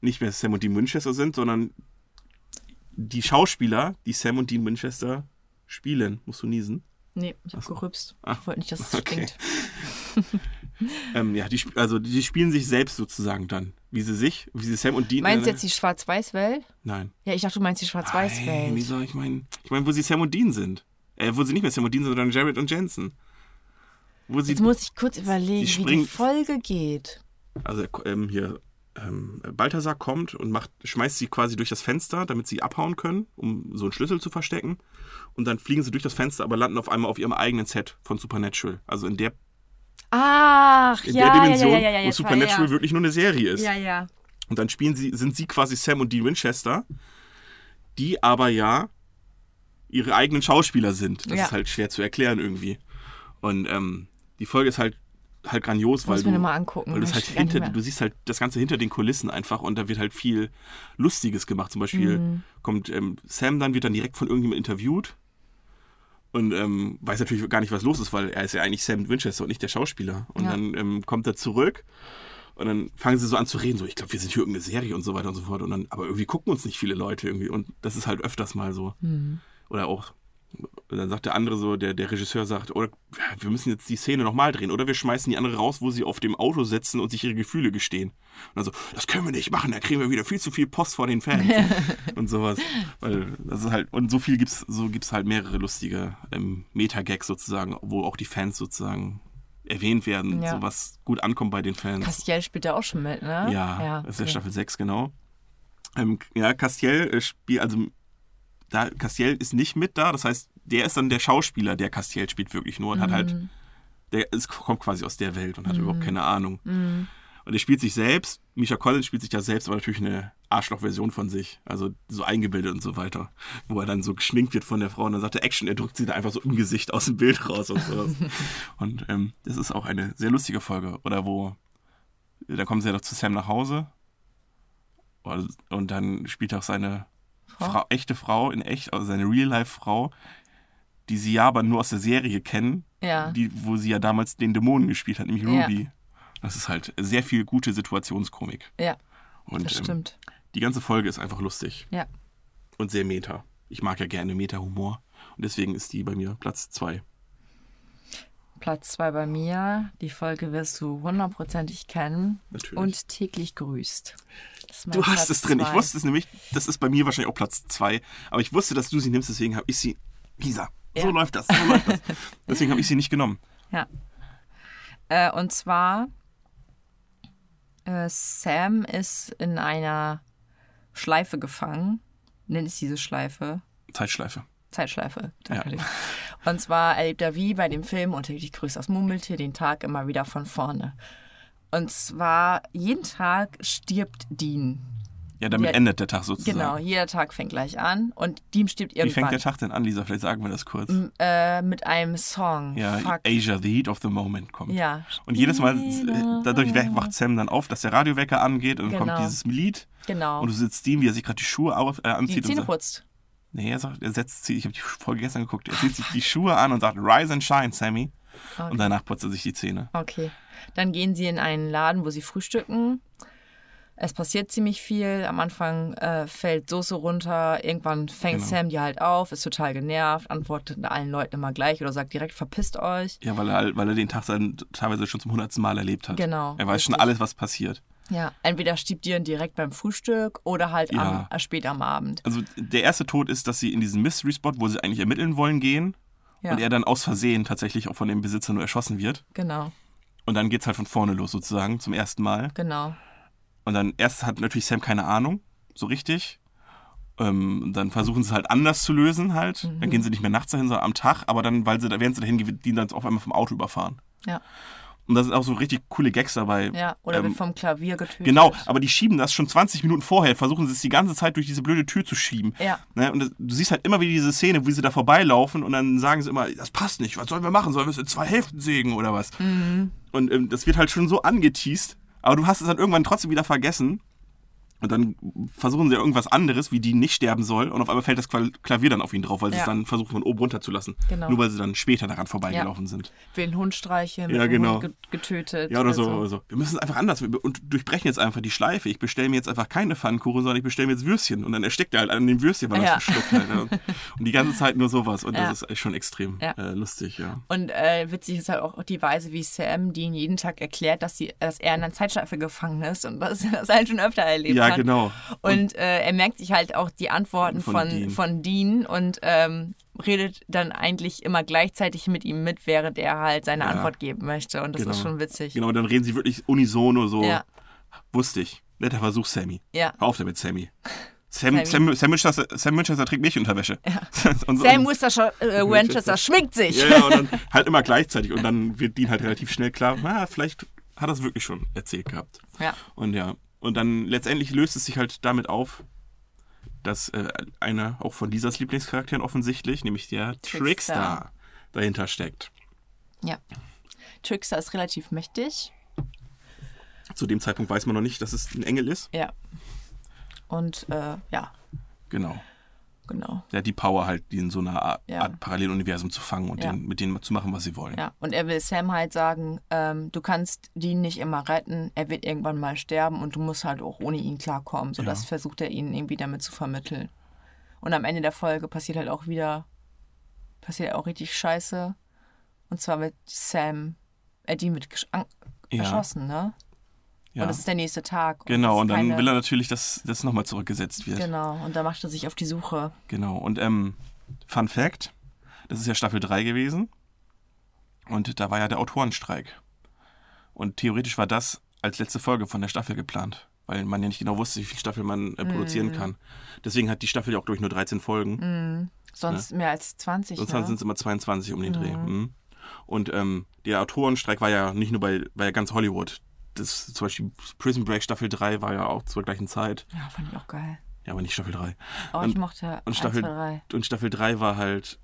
nicht mehr Sam und Dean Winchester sind, sondern die Schauspieler, die Sam und Dean Winchester spielen. Musst du niesen? Nee, ich habe gerübst. Ah, Ich wollte nicht, dass es okay. stinkt. Ähm, ja, die, also die spielen sich selbst sozusagen dann. Wie sie sich, wie sie Sam und Dean. Meinst du jetzt die Schwarz-Weiß-Welt? Nein. Ja, ich dachte, du meinst die Schwarz-Weiß-Welt. wieso? Ich meine, ich mein, wo sie Sam und Dean sind. Äh, wo sie nicht mehr Sam und Dean sind, sondern Jared und Jensen. Wo sie, Jetzt muss ich kurz überlegen, wie die Folge geht. also ähm, hier, ähm, Balthasar kommt und macht, schmeißt sie quasi durch das Fenster, damit sie abhauen können, um so einen Schlüssel zu verstecken. Und dann fliegen sie durch das Fenster, aber landen auf einmal auf ihrem eigenen Set von Supernatural. Also in der, Ach, in ja, der Dimension, ja, ja, ja, ja, wo Supernatural wirklich nur eine Serie ist. Ja, ja. Und dann spielen sie, sind sie quasi Sam und Dean Winchester, die aber ja ihre eigenen Schauspieler sind. Das ist halt schwer zu erklären irgendwie. Und ähm, die Folge ist halt halt grandios, weil du, mir nochmal angucken. weil du halt hinter, du siehst halt das Ganze hinter den Kulissen einfach und da wird halt viel Lustiges gemacht. Zum Beispiel Mhm. kommt ähm, Sam dann, wird dann direkt von irgendjemandem interviewt und ähm, weiß natürlich gar nicht, was los ist, weil er ist ja eigentlich Sam Winchester und nicht der Schauspieler. Und Ja. dann ähm, kommt er zurück und dann fangen sie so an zu reden, so ich glaube, wir sind hier irgendeine Serie und so weiter und so fort. Und dann, aber irgendwie gucken uns nicht viele Leute irgendwie und das ist halt öfters mal so. Mhm. Oder auch, Und dann sagt der andere so, der, der Regisseur sagt, oder ja, wir müssen jetzt die Szene nochmal drehen, oder wir schmeißen die andere raus, wo sie auf dem Auto sitzen und sich ihre Gefühle gestehen. Und dann so, das können wir nicht machen, da kriegen wir wieder viel zu viel Post vor den Fans und sowas. Weil das ist halt, und so viel gibt's, so gibt's halt mehrere lustige ähm, Meta-Gags sozusagen, wo auch die Fans sozusagen erwähnt werden, Ja. so was gut ankommt bei den Fans. Castiel spielt da auch schon mit, ne? Ja, das ist ja okay. Staffel 6, genau. Ähm, ja, Castiel äh, spielt, also da, Castiel ist nicht mit da, das heißt, der ist dann der Schauspieler, der Castiel spielt wirklich nur und hat halt, Mhm. der ist, kommt quasi aus der Welt und hat überhaupt keine Ahnung. Und er spielt sich selbst, Misha Collins spielt sich ja selbst, aber natürlich eine Arschloch-Version von sich, also so eingebildet und so weiter, wo er dann so geschminkt wird von der Frau und dann sagt er Action, er drückt sie da einfach so im Gesicht aus dem Bild raus und sowas. und ähm, das ist auch eine sehr lustige Folge, oder wo, da kommen sie ja doch zu Sam nach Hause und, und dann spielt auch seine Frau? Frau, echte Frau in echt, also seine Real-Life-Frau, die sie ja aber nur aus der Serie kennen, Ja. die, wo sie ja damals den Dämonen gespielt hat, nämlich Ja. Ruby. Das ist halt sehr viel gute Situationskomik. Ja, Und das ähm, stimmt. die ganze Folge ist einfach lustig Ja. und sehr meta. Ich mag ja gerne Meta-Humor und deswegen ist die bei mir Platz zwei. Platz zwei bei mir. Die Folge wirst du hundertprozentig kennen. Natürlich. Und täglich grüßt. Du hast Platz es drin. Ich zwei. wusste es nämlich, das ist bei mir wahrscheinlich auch Platz zwei. Aber ich wusste, dass du sie nimmst, deswegen habe ich sie. Lisa, so Ja. läuft das. So läuft das. Deswegen habe ich sie nicht genommen. Ja. Äh, und zwar, äh, Sam ist in einer Schleife gefangen. Nennt es diese Schleife? Zeitschleife. Zeitschleife. Danke Ja. Und zwar erlebt er wie bei dem Film und täglich grüßt das Murmeltier den Tag immer wieder von vorne. Und zwar jeden Tag stirbt Dean. Ja, damit Ja, endet der Tag sozusagen. Genau, jeder Tag fängt gleich an und Dean stirbt Wie fängt irgendwann. der Tag denn an, Lisa? Vielleicht sagen wir das kurz. äh, mit einem Song. Ja, Fuck. Asia, the heat of the moment kommt. Ja. Und jedes Mal, äh, dadurch wacht Sam dann auf, dass der Radiowecker angeht und Genau. kommt dieses Lied. Genau. Und du sitzt Dean, wie er sich gerade die Schuhe auf, äh, die anzieht. und Zähne putzt. Nee, er sagt, er setzt sie, ich habe die Folge gestern geguckt, er zieht sich die Schuhe an und sagt, rise and shine, Sammy. Und danach putzt er sich die Zähne. Okay. Dann gehen sie in einen Laden, wo sie frühstücken. Es passiert ziemlich viel. Am Anfang äh, fällt Soße runter. Irgendwann fängt Genau. Sam die halt auf, ist total genervt, antwortet allen Leuten immer gleich oder sagt direkt, verpisst euch. Ja, weil er, weil er den Tag dann teilweise schon zum hundertsten Mal erlebt hat. Genau, Er weiß schon richtig. alles, was passiert. Ja. Entweder stirbt Dion direkt beim Frühstück oder halt Ja. am, äh, spät am Abend. Also der erste Tod ist, dass sie in diesen Mystery Spot, wo sie eigentlich ermitteln wollen, gehen. Ja. Und er dann aus Versehen tatsächlich auch von dem Besitzer nur erschossen wird. Genau, Und dann geht's halt von vorne los sozusagen, zum ersten Mal. genau. Und dann erst hat natürlich Sam keine Ahnung, so richtig. Ähm, dann versuchen sie es halt anders zu lösen halt. Mhm. Dann gehen sie nicht mehr nachts dahin, sondern am Tag. Aber dann, weil sie da, während sie dahin gehen, die dann auf einmal vom Auto überfahren. Ja. Und da sind auch so richtig coole Gags dabei. Ja. Oder Ähm, wird vom Klavier getötet. Genau, aber die schieben das schon 20 Minuten vorher, versuchen sie es die ganze Zeit durch diese blöde Tür zu schieben. Ja. Ne? Und das, du siehst halt immer wieder diese Szene, wie sie da vorbeilaufen und dann sagen sie immer, das passt nicht, was sollen wir machen? Sollen wir es in zwei Hälften sägen oder was? Mhm. Und ähm, das wird halt schon so angeteased, aber du hast es dann irgendwann trotzdem wieder vergessen. Und dann versuchen sie irgendwas anderes, wie die nicht sterben soll. Und auf einmal fällt das Klavier dann auf ihn drauf, weil sie Ja. es dann versuchen von oben runter zu lassen. Genau. Nur weil sie dann später daran vorbeigelaufen sind. Will einen Hund streicheln, Ja, genau. Hund getötet. Ja, oder so, Also, oder so. Wir müssen es einfach anders und durchbrechen jetzt einfach die Schleife. Ich bestelle mir jetzt einfach keine Pfannkuchen, sondern ich bestelle mir jetzt Würstchen. Und dann erstickt er halt an dem Würstchen, weil er Ja. es verschluckt ne? Und die ganze Zeit nur sowas. Und Ja. das ist schon extrem Ja. äh, lustig, ja. Und äh, witzig ist halt auch die Weise, wie Sam Dean jeden Tag erklärt, dass, sie, dass er in einer Zeitschleife gefangen ist und dass er das halt schon öfter erlebt Ja, genau. Und äh, er merkt sich halt auch die Antworten Von von, Dean. von Dean und ähm, redet dann eigentlich immer gleichzeitig mit ihm mit, während er halt seine Ja. Antwort geben möchte. Und das Genau. ist schon witzig. Genau, dann reden sie wirklich unisono so. Ja. Wusste ich. Netter Versuch, Sammy. Ja. Hör auf damit, Sammy. Sam, Sammy. Sam, Sam, Winchester, Sam Winchester trägt Milchunterwäsche. und so, Sam Worcester, äh, Winchester schminkt sich. Ja, ja, und dann halt immer gleichzeitig. Und dann wird Dean halt relativ schnell klar, na, vielleicht hat er es wirklich schon erzählt gehabt. Ja. Und ja, und dann letztendlich löst es sich halt damit auf, dass äh, einer auch von Lisas Lieblingscharakteren offensichtlich, nämlich der Trickster, Trickster. dahinter steckt. ja. Trickster ist relativ mächtig. Zu dem Zeitpunkt weiß man noch nicht, dass es ein Engel ist. Ja. Und äh, ja, Genau. Genau. Der hat die Power halt, die in so einer Art, Ja. Art Paralleluniversum zu fangen und Ja. den, mit denen zu machen, was sie wollen. Ja, und er will Sam halt sagen, ähm, du kannst Dean nicht immer retten, er wird irgendwann mal sterben und du musst halt auch ohne ihn klarkommen. So Ja. das versucht er ihnen irgendwie damit zu vermitteln. Und am Ende der Folge passiert halt auch wieder passiert auch richtig scheiße. Und zwar wird Sam, Eddie wird gesch- an- Ja. erschossen, ne? Ja. Und das ist der nächste Tag. Genau, und dann keine- will er natürlich, dass das nochmal zurückgesetzt wird. Genau, und da macht er sich auf die Suche. Genau. Und ähm, Fun Fact: Das ist ja Staffel 3 gewesen. Und da war ja der Autorenstreik. Und theoretisch war das als letzte Folge von der Staffel geplant. Weil man ja nicht genau wusste, wie viel Staffel man äh, produzieren Mhm. kann. Deswegen hat die Staffel ja auch, glaube ich, nur 13 Folgen. Sonst mehr als 20. Sonst ne? sind es immer 22 um den Dreh. Mhm. Und ähm, der Autorenstreik war ja nicht nur bei, bei ganz Hollywood. Das, zum Beispiel Prison Break Staffel 3 war ja auch zur gleichen Zeit. Ja, fand ich auch geil. Ja, aber nicht Staffel 3. Oh, Und- ich mochte Und 1, Staffel, 2, 3. und Staffel 3 war halt,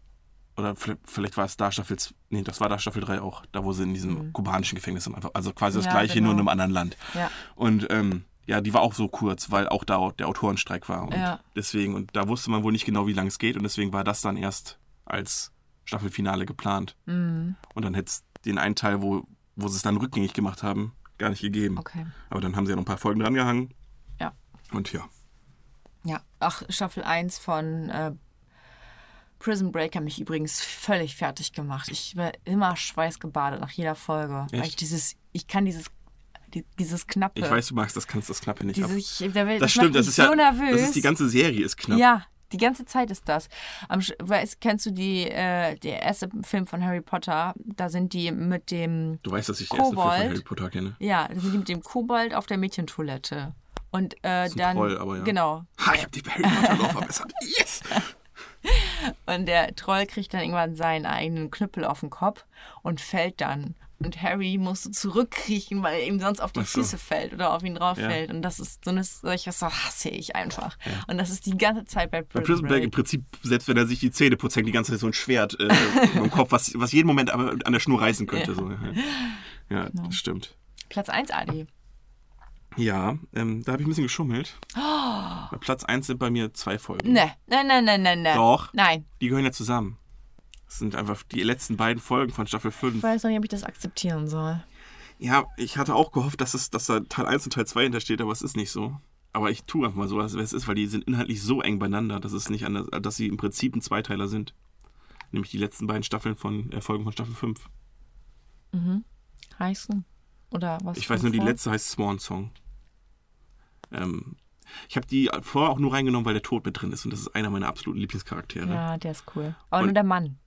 oder vielleicht war es da Staffel, z- nee, das war da Staffel 3 auch, da wo sie in diesem kubanischen Gefängnis sind, einfach, also quasi das Mhm. Ja, gleiche, genau. nur in einem anderen Land. Ja. Und ähm, ja, die war auch so kurz, weil auch da der Autorenstreik war. Und Ja. deswegen, und da wusste man wohl nicht genau, wie lange es geht, und deswegen war das dann erst als Staffelfinale geplant. Mhm. Und dann hätte es den einen Teil, wo, wo sie es dann rückgängig gemacht haben, gar nicht gegeben. Okay. Aber dann haben sie ja noch ein paar Folgen dran gehangen. Ja. Und ja. Ja. Ach, Staffel 1 von äh, Prison Break hat mich übrigens völlig fertig gemacht. Ich war immer schweißgebadet nach jeder Folge. Weil Echt? ich dieses, ich kann dieses, die, dieses knappe. Ich weiß, du magst das, kannst das Knappe nicht ab. dieses, ich, da, will- Das macht stimmt, das ist so ja, nervös. das ist die ganze Serie ist knapp. Ja, die ganze Zeit ist das. Am, weißt, kennst du die, äh, der erste Film von Harry Potter? Da sind die mit dem, Du weißt, dass ich den ersten Film von. Harry Potter kenne. ja, da sind die mit dem Kobold auf der Mädchentoilette. Und äh, ist ein dann, Troll, aber ja. genau. Ha, ich hab die Harry Potter Law verbessert. Yes! Und der Troll kriegt dann irgendwann seinen eigenen Knüppel auf den Kopf und fällt dann. Und Harry musste zurückkriechen, weil er ihm sonst auf die so. Füße fällt oder auf ihn drauf Ja. fällt. Und das ist so eine solche so hasse ich einfach. Und das ist die ganze Zeit bei Bei Prison, Prison Break im. Prinzip, selbst wenn er sich die Zähne putzt, hängt die ganze Zeit so ein Schwert äh, im Kopf, was, was jeden Moment aber an der Schnur reißen könnte. Ja. So. Ja, Genau. das stimmt. Platz 1, Adi. Ja, ähm, da habe ich ein bisschen geschummelt. Bei Platz 1 sind bei mir zwei Folgen. Ne, nein, nein, nein, nein, nein. Doch. Nein. Die gehören ja zusammen. Das sind einfach die letzten beiden Folgen von Staffel 5. Ich weiß noch nicht, ob ich das akzeptieren soll. Ja, ich hatte auch gehofft, dass, es, dass da Teil 1 und Teil 2 hintersteht, aber es ist nicht so. Aber ich tue einfach mal so, als wäre es ist, weil die sind inhaltlich so eng beieinander, dass es nicht anders, dass sie im Prinzip ein Zweiteiler sind. Nämlich die letzten beiden Staffeln von äh, Folgen von Staffel 5. Heißen? Oder was? Ich weiß nur, die letzte heißt Swan Song. Ähm, ich habe die vorher auch nur reingenommen, weil der Tod mit drin ist und das ist einer meiner absoluten Lieblingscharaktere. Ja, der ist cool. Aber Und- nur der Mann.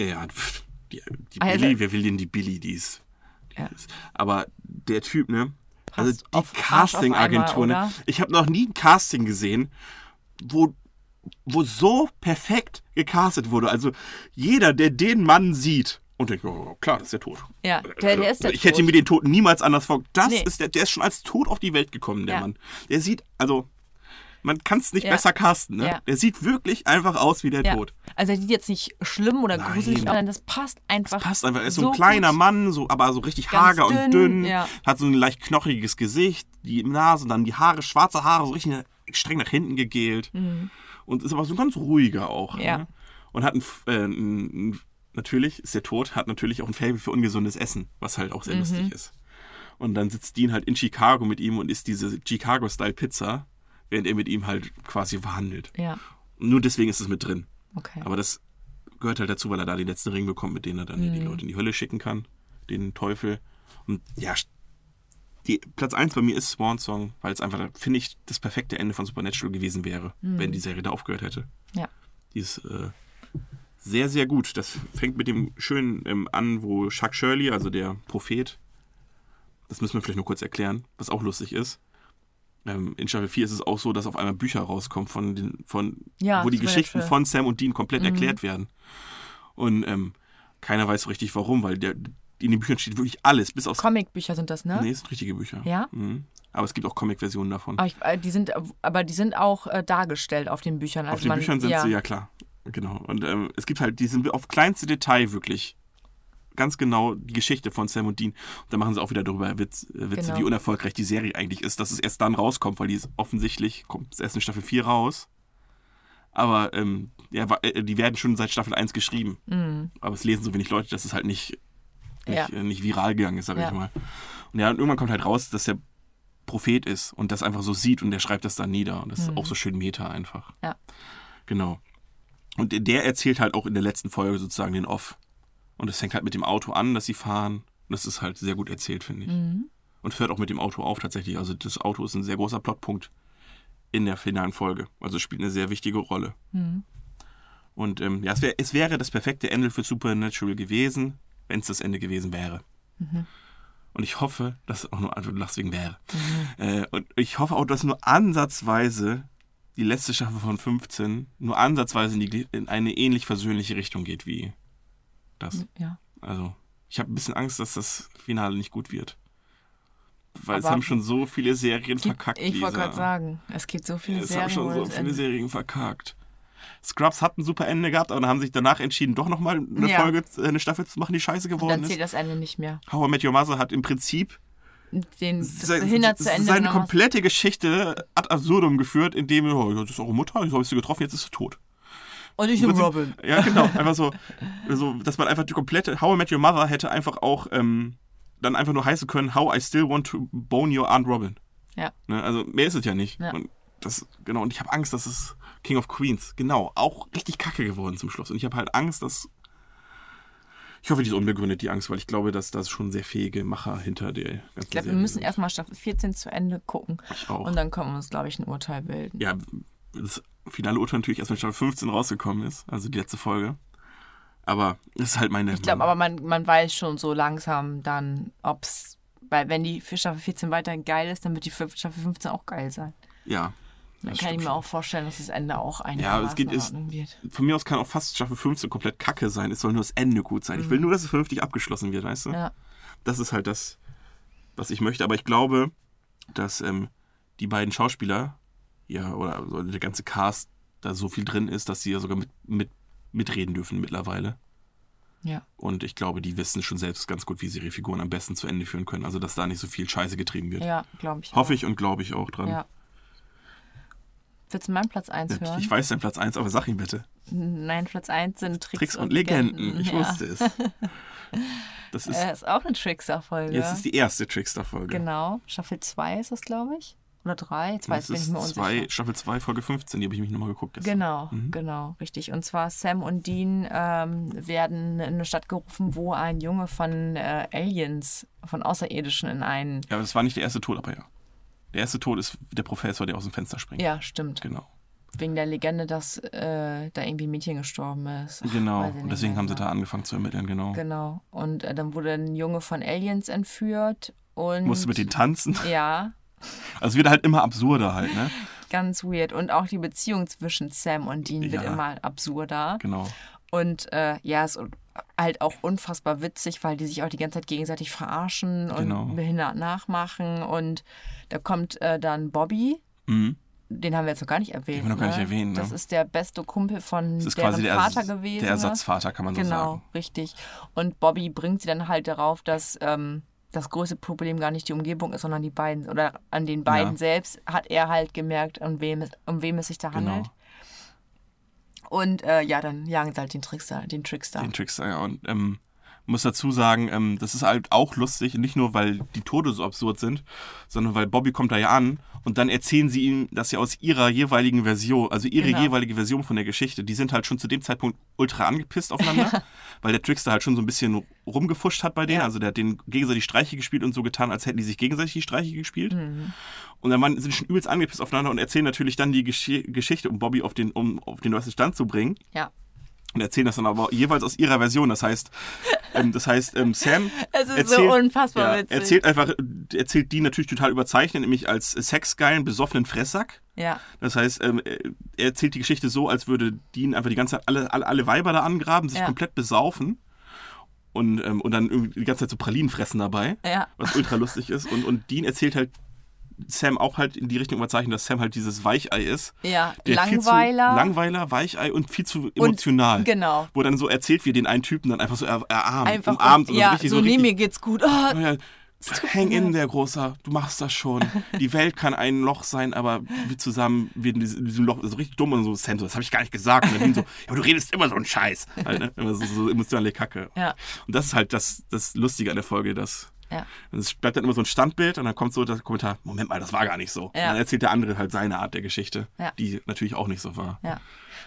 Ja, die, die Also- Billy, wer will denn die Billy, die ist. Die Ja. ist. Aber der Typ, ne? Also Passt die Arsch auf Casting-Agentur, ne? Ich habe noch nie ein Casting gesehen, wo, wo so perfekt gecastet wurde. Also jeder, der den Mann sieht und denkt, oh, klar, das ist der Tod. Ja, der, der ist der ich hätte Tod. mir den Toten niemals anders vor. Das Nee. ist der, der ist schon als tot auf die Welt gekommen, der Ja. Mann. Der sieht, also, man kann es nicht Ja. besser casten, ne? Ja. Der sieht wirklich einfach aus wie der ja. Tod. Also er sieht jetzt nicht schlimm oder Nein. gruselig, sondern das passt einfach. Passt einfach. Er ist so ein kleiner gut. Mann, so, aber so richtig Ganz hager und dünn, dünn. ja. Hat so ein leicht knochiges Gesicht, die Nase, dann die Haare, schwarze Haare, so richtig streng nach hinten gegelt. Und ist aber so ganz ruhiger auch. Mhm. Ja. Ne? Und hat ein, äh, ein, natürlich ist der Tod, hat natürlich auch ein Faible für ungesundes Essen, was halt auch sehr Mhm. lustig ist. Und dann sitzt Dean halt in Chicago mit ihm und isst diese Chicago-Style-Pizza, während er mit ihm halt quasi verhandelt. Ja, Und nur deswegen ist es mit drin. okay. Aber das gehört halt dazu, weil er da den letzten Ring bekommt, mit dem er dann Mhm. die Leute in die Hölle schicken kann. Den Teufel. Und ja, die, Platz 1 bei mir ist Swan Song, weil es einfach, finde ich, das perfekte Ende von Supernatural gewesen wäre, wenn die Serie da aufgehört hätte. Mhm. ja. Die ist äh, sehr, sehr gut. Das fängt mit dem schönen ähm, an, wo Chuck Shirley, also der Prophet, das müssen wir vielleicht nur kurz erklären, was auch lustig ist. Ähm, in Staffel 4 ist es auch so, dass auf einmal Bücher rauskommen, von den, von, Ja, wo die. Geschichten von Sam und Dean komplett erklärt werden. Und ähm, keiner weiß so richtig warum, weil der, in den Büchern steht wirklich alles, bis aufs. Comicbücher sind das, ne? Nee, es sind richtige Bücher. Ja? Mhm. Aber es gibt auch Comic-Versionen davon. Aber, ich, äh, die sind, aber die sind auch äh, dargestellt auf den Büchern. Also auf den man, Büchern sind ja. sie, ja klar. Genau. Und ähm, es gibt halt, die sind auf kleinste Detail wirklich ganz genau die Geschichte von Sam und Dean. Und da machen sie auch wieder darüber Witz, äh, Witze, Genau. wie unerfolgreich die Serie eigentlich ist, dass es erst dann rauskommt, weil die ist offensichtlich, kommt es erst in Staffel 4 raus. Aber ähm, ja, äh, die werden schon seit Staffel 1 geschrieben. Aber es lesen so wenig Leute, dass es halt nicht, nicht, Mhm. Ja. äh, nicht viral gegangen ist, sag Ja. ich mal. Und ja, und irgendwann kommt halt raus, dass der Prophet ist und das einfach so sieht und der schreibt das dann nieder. Und das ist auch so schön Meta einfach. Ja. Genau. Und der erzählt halt auch in der letzten Folge sozusagen den Off. Und es fängt halt mit dem Auto an, dass sie fahren. Und das ist halt sehr gut erzählt, finde ich. Und hört auch mit dem Auto auf tatsächlich. Also das Auto ist ein sehr großer Plotpunkt in der finalen Folge. Also es spielt eine sehr wichtige Rolle. Und ähm, ja, es, wär, es wäre das perfekte Ende für Supernatural gewesen, wenn es das Ende gewesen wäre. Und ich hoffe, dass auch nur, also du lachst wegen wäre. Äh, und ich hoffe auch, dass nur ansatzweise die letzte Staffel von 15 nur ansatzweise in, die, in eine ähnlich versöhnliche Richtung geht wie das. Ja. Also, ich habe ein bisschen Angst, dass das Finale nicht gut wird. Weil es Aber haben schon so viele Serien verkackt. ich wollte gerade sagen, es gibt so viele Es Serien. haben schon so viele Ende- Serien verkackt. Scrubs hat ein super Ende gehabt, aber dann haben sich danach entschieden, doch nochmal eine Ja. Folge, äh, eine Staffel zu machen, die scheiße geworden Dann ist. zählt das Ende nicht mehr. How I Met Your Mother hat im Prinzip Den seine hast. komplette Geschichte ad absurdum geführt, indem, oh, das ist eure Mutter, ich habe sie getroffen, jetzt ist sie tot. Und ich bin Robin. Ja, genau. Einfach so, so, dass man einfach die komplette How I Met Your Mother hätte einfach auch ähm, dann einfach nur heißen können, How I Still Want to Bone Your Aunt Robin. Ja. Ne? Also mehr ist es ja nicht. Ja. Und das, genau, und ich habe Angst, dass es King of Queens, genau, auch richtig kacke geworden zum Schluss. Und ich habe halt Angst, dass. Ich hoffe, die ist unbegründet, die Angst, weil ich glaube, dass da schon sehr fähige Macher hinter der ganzen Ich glaube, wir müssen sind. erstmal Staffel 14 zu Ende gucken. Ich auch. Und dann können wir uns, glaube ich, ein Urteil bilden. ja, das finale Urteil natürlich erst, wenn Staffel 15 rausgekommen ist, also die letzte Folge. Aber das ist halt meine. Ich glaube, aber man, man weiß schon so langsam dann, ob es. Weil, wenn die Staffel 14 weiterhin geil ist, dann wird die Staffel 15 auch geil sein. Ja. Dann kann ich mir schon. auch vorstellen, dass das Ende auch Ja, einigermaßen es geht, ist, wird. von mir aus kann auch fast Staffel 15 komplett kacke sein. Es soll nur das Ende gut sein. Ich will nur, dass es vernünftig abgeschlossen wird, weißt du? Mhm. Ja. Das ist halt das, was ich möchte. Aber ich glaube, dass ähm, die beiden Schauspieler, ja, oder so der ganze Cast da so viel drin ist, dass sie ja sogar mit, mit, mitreden dürfen mittlerweile. Ja. Und ich glaube, die wissen schon selbst ganz gut, wie sie ihre Figuren am besten zu Ende führen können. Also, dass da nicht so viel Scheiße getrieben wird. Ja, glaube ich. Hoffe auch. ich und glaube ich auch dran. Ja. Willst du meinen Platz 1 hören? Ich weiß dein Platz 1, aber sag ihn bitte. Nein, Platz 1 sind Tricks, Tricks und Legenden. Ich ja. wusste es. Das ist, Äh, ist auch eine Trickster-Folge. jetzt ist die erste Trickster-Folge. Genau. Staffel 2 ist das, glaube ich. Oder 3. Jetzt weiß Das ich bin ich ist mir unsicher. zwei, Staffel 2, Folge 15, die habe ich mich nochmal geguckt. gestern. Genau, genau, richtig. Und zwar Sam und Dean ähm, werden in eine Stadt gerufen, wo ein Junge von äh, Aliens, von Außerirdischen in einen. Ja, aber das war nicht der erste Tod, aber ja. Der erste Tod ist der Professor, der aus dem Fenster springt. Ja, stimmt. Genau. Wegen der Legende, dass äh, da irgendwie ein Mädchen gestorben ist. Genau. Und deswegen haben sie genau. da angefangen zu ermitteln, genau. Genau. Und äh, dann wurde ein Junge von Aliens entführt und. Musste mit denen tanzen. Ja, Also es wird halt immer absurder halt, ne? ganz weird. Und auch die Beziehung zwischen Sam und Dean wird Ja. immer absurder. Genau. Und äh, ja, ist halt auch unfassbar witzig, weil die sich auch die ganze Zeit gegenseitig verarschen und Genau. behindert nachmachen. Und da kommt äh, dann Bobby, Mhm. den haben wir jetzt noch gar nicht erwähnt. Den haben wir noch gar ne? nicht erwähnt, ne? Das ist der beste Kumpel von Das ist quasi der, Vater gewesen. der ne? Ersatzvater, kann man so Genau, sagen. richtig. Und Bobby bringt sie dann halt darauf, dass ähm, das größte Problem gar nicht die Umgebung ist, sondern die beiden. Oder an den beiden Ja. selbst hat er halt gemerkt, um wem es, um wem es sich da Genau. handelt. Und äh, ja, dann jagen sie halt den Trickster. Den Trickster. Den Trickster, ja. Und ähm, muss dazu sagen, ähm, das ist halt auch lustig, nicht nur, weil die Tode so absurd sind, sondern weil Bobby kommt da ja an und dann erzählen sie ihm, dass sie aus ihrer jeweiligen Version, also ihre Genau. jeweilige Version von der Geschichte, die sind halt schon zu dem Zeitpunkt ultra angepisst aufeinander, weil der Trickster halt schon so ein bisschen rumgefuscht hat bei denen, Ja. also der hat denen gegenseitig Streiche gespielt und so getan, als hätten die sich gegenseitig die Streiche gespielt. Und dann waren, sind schon übelst angepisst aufeinander und erzählen natürlich dann die Gesch Geschichte, um Bobby auf den, um auf den neuesten Stand zu bringen Ja. Und erzählen das dann aber jeweils aus ihrer Version. Das heißt, ähm, das heißt, ähm, Sam Es ist erzählt, so unfassbar ja, erzählt einfach, erzählt die natürlich total überzeichnet, nämlich als sexgeilen, besoffenen Fresssack. Ja, Das heißt, ähm, er erzählt die Geschichte so, als würde Dean einfach die ganze Zeit alle, alle, alle Weiber da angraben, sich Ja. komplett besaufen und, ähm, und dann die ganze Zeit so Pralinen fressen dabei, ja. was ultra lustig ist. Und, und Dean erzählt halt Sam auch halt in die Richtung überzeichnet, dass Sam halt dieses Weichei ist. Ja, Der Viel Langweiler. zu, Langweiler, Weichei und viel zu emotional. genau. Wo dann so erzählt, wie den einen Typen dann einfach so er, erarmt, Einfach umarmt und ja, so richtig so, so nee, mir geht's gut. Oh, Oh ja, Häng in, der Großer, du machst das schon. Die Welt kann ein Loch sein, aber wir zusammen werden in diesem- Loch so richtig dumm und so, Sam, so, das habe ich gar nicht gesagt. Und dann so, ja, aber du redest immer so einen Scheiß. Halt, ne? Immer so, so emotionale Kacke. Ja. Und das ist halt das, das Lustige an der Folge, dass Ja. Und es bleibt dann immer so ein Standbild und dann kommt so der Kommentar, Moment mal, das war gar nicht so. Und Ja. dann erzählt der andere halt seine Art der Geschichte, Ja. die natürlich auch nicht so war. Ja.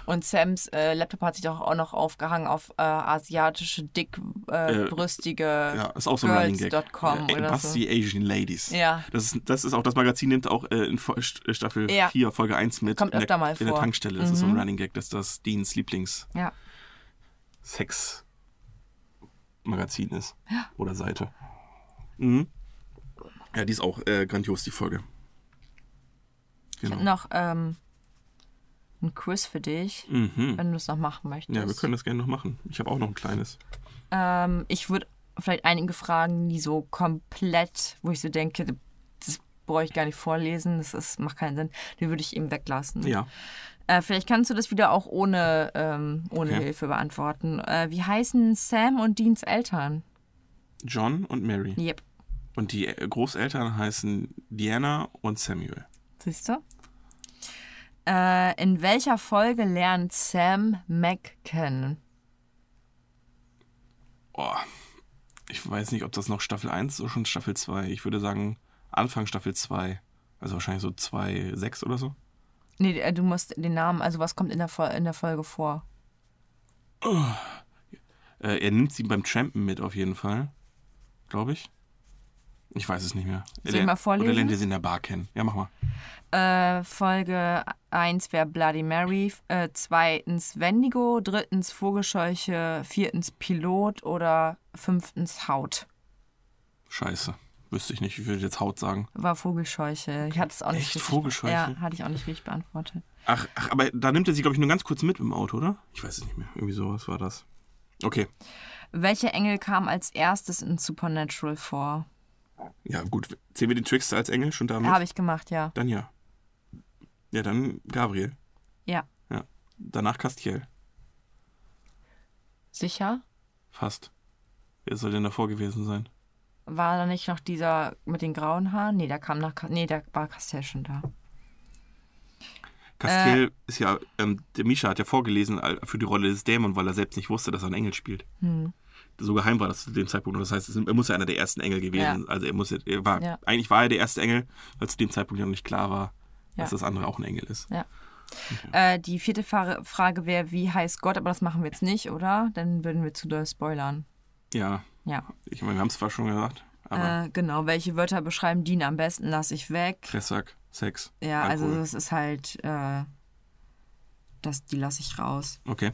Und Sams äh, Laptop hat sich doch auch noch aufgehangen auf äh, asiatische, dickbrüstige äh, Ja, ist auch so ein Running Gag. Girls.com ja, oder so. Asian Ladies. Ja. Das ist, das ist auch, das Magazin nimmt auch äh, in St- Staffel Ja. 4, Folge 1 mit. Kommt in öfter der, mal In der vor. Mhm. Tankstelle. Das ist so ein Running Gag, dass das Deans Lieblings-Sex-Magazin Ja. ist. Oder Seite. Mhm. Ja, die ist auch äh, grandios, die Folge. Ich Genau. habe noch ähm, ein Quiz für dich, Mhm. wenn du es noch machen möchtest. Ja, wir können das gerne noch machen. Ich habe auch noch ein kleines. Ähm, ich würde vielleicht einige Fragen, die so komplett, wo ich so denke, das brauche ich gar nicht vorlesen, das ist, macht keinen Sinn, die würde ich eben weglassen. Ja. Äh, vielleicht kannst du das wieder auch ohne, ähm, ohne Okay. Hilfe beantworten. Äh, wie heißen Sam und Deans Eltern? John und Mary. Yep. Und die äh, Großeltern heißen Diana und Samuel. Siehst du? Äh, in welcher Folge lernt Sam Mac kennen? Oh, ich weiß nicht, ob das noch Staffel 1 oder schon Staffel 2. Ich würde sagen Anfang Staffel 2. Also wahrscheinlich so 2, 6 oder so. Nee, äh, du musst den Namen, also was kommt in der, Fol- in der Folge vor? Äh, er nimmt sie beim Trampen mit auf jeden Fall. Glaube ich. Ich weiß es nicht mehr. Soll ich mal vorlesen? Oder lernt ihr sie in der Bar kennen? Ja, mach mal. Äh, Folge 1 wäre Bloody Mary, äh, zweitens Wendigo, drittens Vogelscheuche, viertens Pilot oder fünftens Haut. Scheiße. Wüsste ich nicht. Ich würde jetzt Haut sagen. War Vogelscheuche. Ich hatte es auch nicht Echt? richtig. Vogelscheuche? Ja, hatte ich auch nicht richtig beantwortet. Ach, ach, aber da nimmt er sie, glaube ich, nur ganz kurz mit im Auto, oder? Ich weiß es nicht mehr. Irgendwie sowas war das. Okay. Welcher Engel kam als erstes in Supernatural vor? Ja, gut. Zählen wir den Trickster als Engel schon damit? Habe ich gemacht, ja. Dann ja. Ja, dann Gabriel. Ja. Ja. Danach Castiel. Sicher? Fast. Wer soll denn davor gewesen sein? War da nicht noch dieser mit den grauen Haaren? Nee, der kam nach. Nee, da war Castell schon da. Castiel Äh. ist ja, ähm, der Misha hat ja vorgelesen für die Rolle des Dämon, weil er selbst nicht wusste, dass er einen Engel spielt. Hm. So geheim war das zu dem Zeitpunkt. Und Das heißt, er muss ja einer der ersten Engel gewesen. Ja. Also er muss, ja- er war, Ja. eigentlich war er der erste Engel, weil zu dem Zeitpunkt ja noch nicht klar war, dass das andere auch ein Engel ist. Ja. Äh, die vierte Fra Frage wäre, wie heißt Gott? Aber das machen wir jetzt nicht, oder? Dann würden wir zu doll spoilern. Ja, Ja. ich meine, wir haben es zwar schon gesagt, aber Äh, genau, welche Wörter beschreiben Dean am besten? Lass ich weg. Fressack, Sex, Ja, also Alkohol. das ist halt, äh, das, die lasse ich raus. Okay.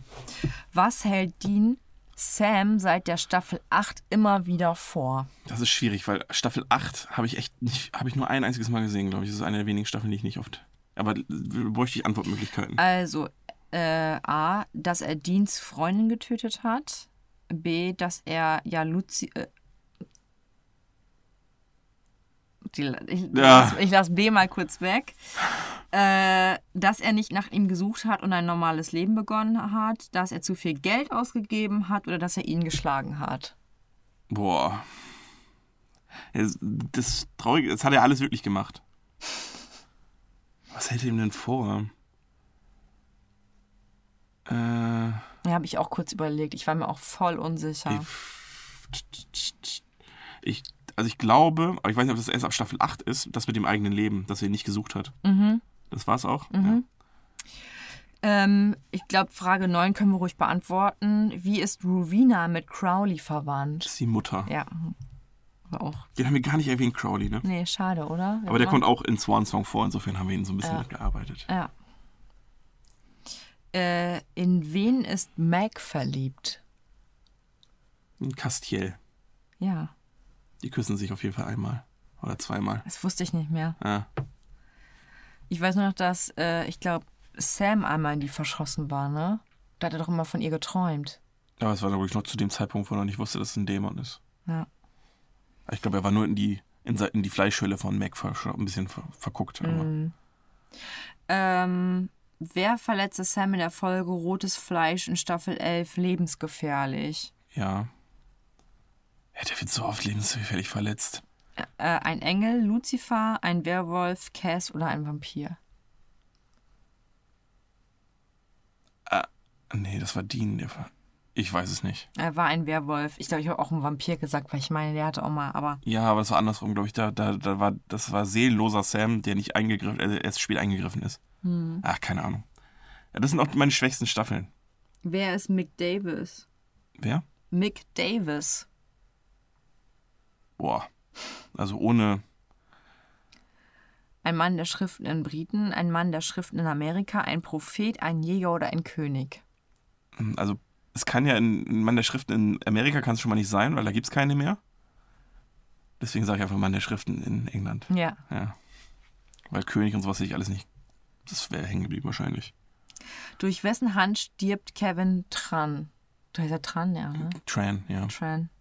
Was hält Dean Sam seit der Staffel 8 immer wieder vor? Das ist schwierig, weil Staffel 8 habe ich echt nicht, habe ich nur ein einziges Mal gesehen, glaube ich. Das ist eine der wenigen Staffeln, die ich nicht oft. Aber bräuchte ich Antwortmöglichkeiten. Also, äh, A, dass er Deans Freundin getötet hat. B, dass er ja Luzi. Äh, die, ich, Ja. ich lasse B mal kurz weg. Äh, dass er nicht nach ihm gesucht hat und ein normales Leben begonnen hat. Dass er zu viel Geld ausgegeben hat oder dass er ihn geschlagen hat. Boah. Das Traurige, das hat er alles wirklich gemacht. Was hält er ihm denn vor? Äh, Da habe ich auch kurz überlegt. Ich war mir auch voll unsicher. ich, also ich glaube, aber ich weiß nicht, ob das erst ab Staffel 8 ist, das mit dem eigenen Leben, das er ihn nicht gesucht hat. Mhm. Das war's auch? Ähm, ich glaube, Frage 9 können wir ruhig beantworten. Wie ist Rowena mit Crowley verwandt? Das ist die Mutter. Ja. Auch. Den haben wir gar nicht erwähnt, Crowley, ne? Nee, schade, oder? Aber der Ja. kommt auch in Swan Song vor, insofern haben wir ihn so ein bisschen Ja. mitgearbeitet. Ja. Äh, in wen ist Meg verliebt? In Castiel. Ja, Die küssen sich auf jeden Fall einmal. Oder zweimal. das wusste ich nicht mehr. Ja. Ich weiß nur noch, dass, äh, ich glaube, Sam einmal in die verschossen war, ne? Da hat er doch immer von ihr geträumt. Aber es war, glaube ich, noch zu dem Zeitpunkt, wo er noch nicht wusste, dass es ein Dämon ist. Ja. Ich glaube, er war nur in die, in, in die Fleischhülle von Mac ein bisschen ver verguckt. Mhm. Ähm, wer verletzte Sam in der Folge Rotes Fleisch in Staffel 11 lebensgefährlich? ja. Der wird so oft lebensgefährlich verletzt. Äh, ein Engel, Lucifer, ein Werwolf, Cass oder ein Vampir? Nee, das war Dean. Der war, Ich weiß es nicht. Er war ein Werwolf. Ich glaube, ich habe auch einen Vampir gesagt, weil ich meine, der hatte auch mal, aber Ja, aber es war andersrum, glaube ich. Da, da, da war, das war seelenloser Sam, der nicht eingegriffen, äh, erst spät eingegriffen ist. Ach, keine Ahnung. Ja, das sind auch meine schwächsten Staffeln. wer ist Mick Davis? Wer? Mick Davis. Boah. Also ohne. Ein Mann der Schriften in Briten, ein Mann der Schriften in Amerika, ein Prophet, ein Jäger oder ein König. Also, es kann ja in, in Mann der Schriften in Amerika kann es schon mal nicht sein, weil da gibt es keine mehr. Deswegen sage ich einfach Mann der Schriften in England. Ja. Ja. Weil König und sowas sehe ich alles nicht. Das wäre hängen geblieben wahrscheinlich. Durch wessen Hand stirbt Kevin Tran? Da ist er Tran, ja. Ne? Tran, ja. Tran.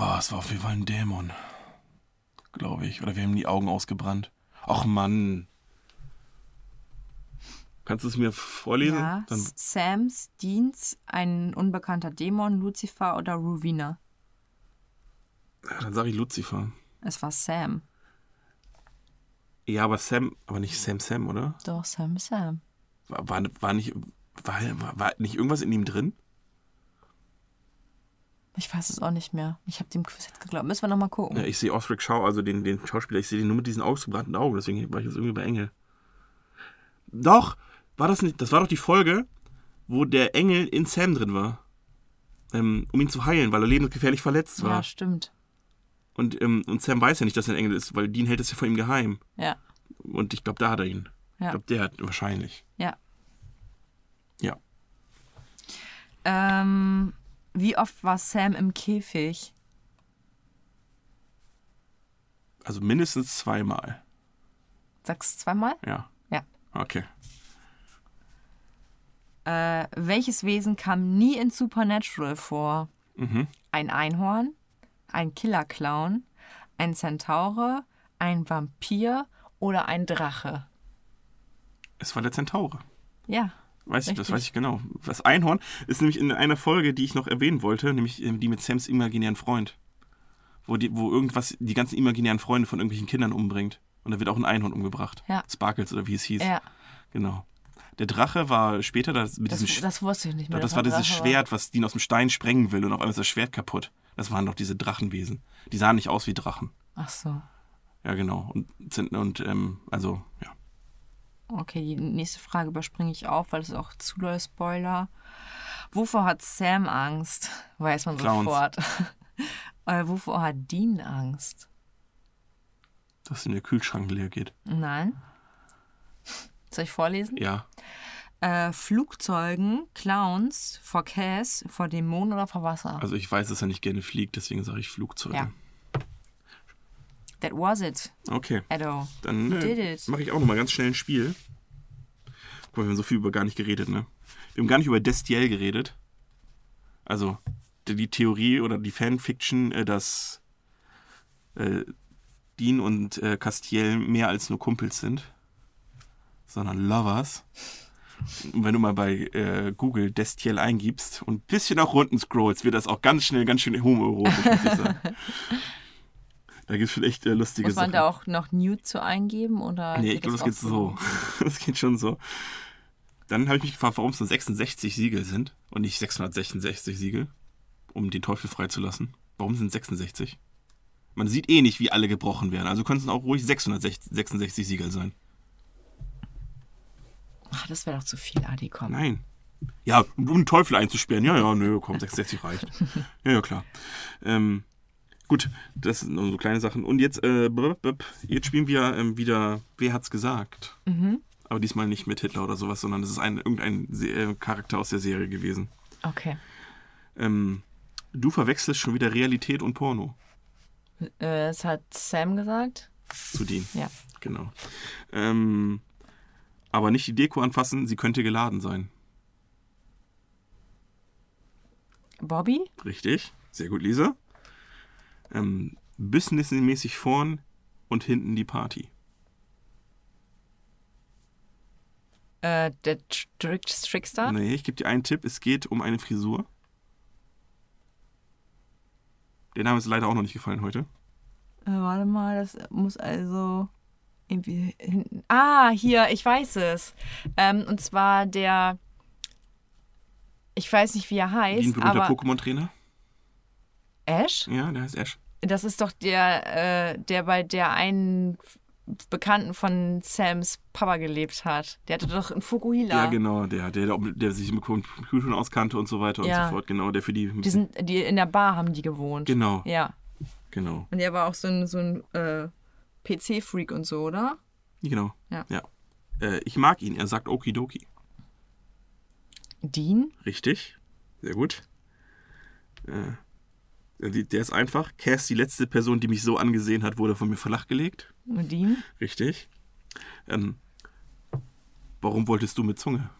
Oh, es war auf jeden Fall ein Dämon. Glaube ich. Oder wir haben die Augen ausgebrannt. Ach Mann. Kannst du es mir vorlesen? Ja. Dann, Sams Dienst, ein unbekannter Dämon, Lucifer oder Rowena. dann sage ich Lucifer. Es war Sam. Ja, aber Sam, aber nicht Sam Sam, oder? Doch, Sam Sam. War, war, war, nicht, war, war nicht irgendwas in ihm drin? Ich weiß es auch nicht mehr. Ich habe dem Quiz jetzt geglaubt. Müssen wir nochmal gucken. Ja, ich sehe Osric Shaw, also den, den Schauspieler, ich sehe den nur mit diesen ausgebrannten Augen, deswegen war ich jetzt irgendwie bei Engel. Doch, war das nicht, das war doch die Folge, wo der Engel in Sam drin war. Ähm, um ihn zu heilen, weil er lebensgefährlich verletzt war. Ja, stimmt. Und, ähm, und Sam weiß ja nicht, dass er ein Engel ist, weil Dean hält es ja vor ihm geheim. Ja. Und ich glaube, da hat er ihn. Ich Ja. glaube, der hat wahrscheinlich. Ja. Ja. Ähm, wie oft war Sam im Käfig? Also mindestens zweimal. Sagst du zweimal? Ja. Ja. Okay. Äh, welches Wesen kam nie in Supernatural vor? Mhm. Ein Einhorn, ein Killer-Clown, ein Zentaure, ein Vampir oder ein Drache? Es war der Zentaure. Ja. Weiß ich, das weiß ich genau. Das Einhorn ist nämlich in einer Folge, die ich noch erwähnen wollte, nämlich ähm, die mit Sams imaginären Freund. Wo, die, wo irgendwas die ganzen imaginären Freunde von irgendwelchen Kindern umbringt. Und da wird auch ein Einhorn umgebracht. Ja. Sparkles oder wie es hieß. Ja, Genau. Der Drache war später das, mit das, diesem das wusste ich nicht mehr. das, war dieses Drache, Schwert, was Dean aus dem Stein sprengen will und auf einmal ist das Schwert kaputt. Das waren doch diese Drachenwesen. Die sahen nicht aus wie Drachen. Ach so. Ja, genau. Und, sind, und ähm, also, ja. Okay, die nächste Frage überspringe ich auch, weil das ist auch zu doll Spoiler. Wovor hat Sam Angst? Weiß man Clowns. sofort. äh, wovor hat Dean Angst? Dass in der Kühlschrank leer geht. Nein. Soll ich vorlesen? Ja. Äh, Flugzeugen, Clowns, vor Cass, vor Dämonen oder vor Wasser? Also ich weiß, dass er nicht gerne fliegt, deswegen sage ich Flugzeuge. Ja. That was it, Okay. Edo. Dann äh, mache ich auch nochmal ganz schnell ein Spiel. Guck mal, wir haben so viel über gar nicht geredet, ne? Wir haben gar nicht über Destiel geredet. Also die, die Theorie oder die Fanfiction, äh, dass äh, Dean und äh, Castiel mehr als nur Kumpels sind, sondern Lovers. Und wenn du mal bei äh, Google Destiel eingibst und ein bisschen nach unten scrollst, wird das auch ganz schnell ganz schön homoerotisch, muss ich sagen. Da gibt es schon echt äh, lustige Muss man Sachen. da auch noch Nude zu eingeben? Oder Nee, ich glaube, das geht so. Das geht schon so. Dann habe ich mich gefragt, warum es nur 66 Siegel sind und nicht 666 Siegel, um den Teufel freizulassen. Warum sind es 66? Man sieht eh nicht, wie alle gebrochen werden. Also könnten es auch ruhig 666 Siegel sein. Ach, das wäre doch zu viel, Adi, komm. Nein. Ja, um den Teufel einzusperren. Ja, ja, nö, komm, 66 reicht. Ja, ja, klar. Ähm, gut, das sind nur so kleine Sachen. Und jetzt, äh, jetzt spielen wir ähm, wieder Wer hat's gesagt? Aber diesmal nicht mit Hitler oder sowas, sondern es ist ein, irgendein Se äh, Charakter aus der Serie gewesen. Okay. Ähm, du verwechselst schon wieder Realität und Porno Äh, das hat Sam gesagt. zu denen. Ja. Genau. Ähm, aber nicht die Deko anfassen, sie könnte geladen sein. Bobby? Richtig. Sehr gut, Lisa. Ähm, businessmäßig vorn und hinten die Party. Äh, der Trick Trickster? Nee, ich gebe dir einen Tipp. Es geht um eine Frisur. Der Name ist leider auch noch nicht gefallen heute. Äh, warte mal, das muss also irgendwie hinten. Ah, hier, ich weiß es. Ähm, und zwar der Ich weiß nicht, wie er Wie ein heißt, berühmter Pokémon-Trainer? Ash? Ja, der heißt Ash. Das ist doch der, äh, der bei der einen Bekannten von Sams Papa gelebt hat. Der hatte doch einen Fukuhila. Ja, genau, der, der, der, der sich mit Computern auskannte und so weiter und Ja. so fort. Genau, der für die. Die sind, die in der Bar haben die gewohnt. genau, Ja. genau, Und er war auch so ein, so ein äh, PC-Freak und so, oder? genau. Ja. Äh, ich mag ihn, er sagt Okidoki. Dean? Richtig, sehr gut. Äh, der ist einfach. Cass, die letzte Person, die mich so angesehen hat, wurde von mir flachgelegt. Dean? Richtig. Ähm, warum wolltest du mit Zunge?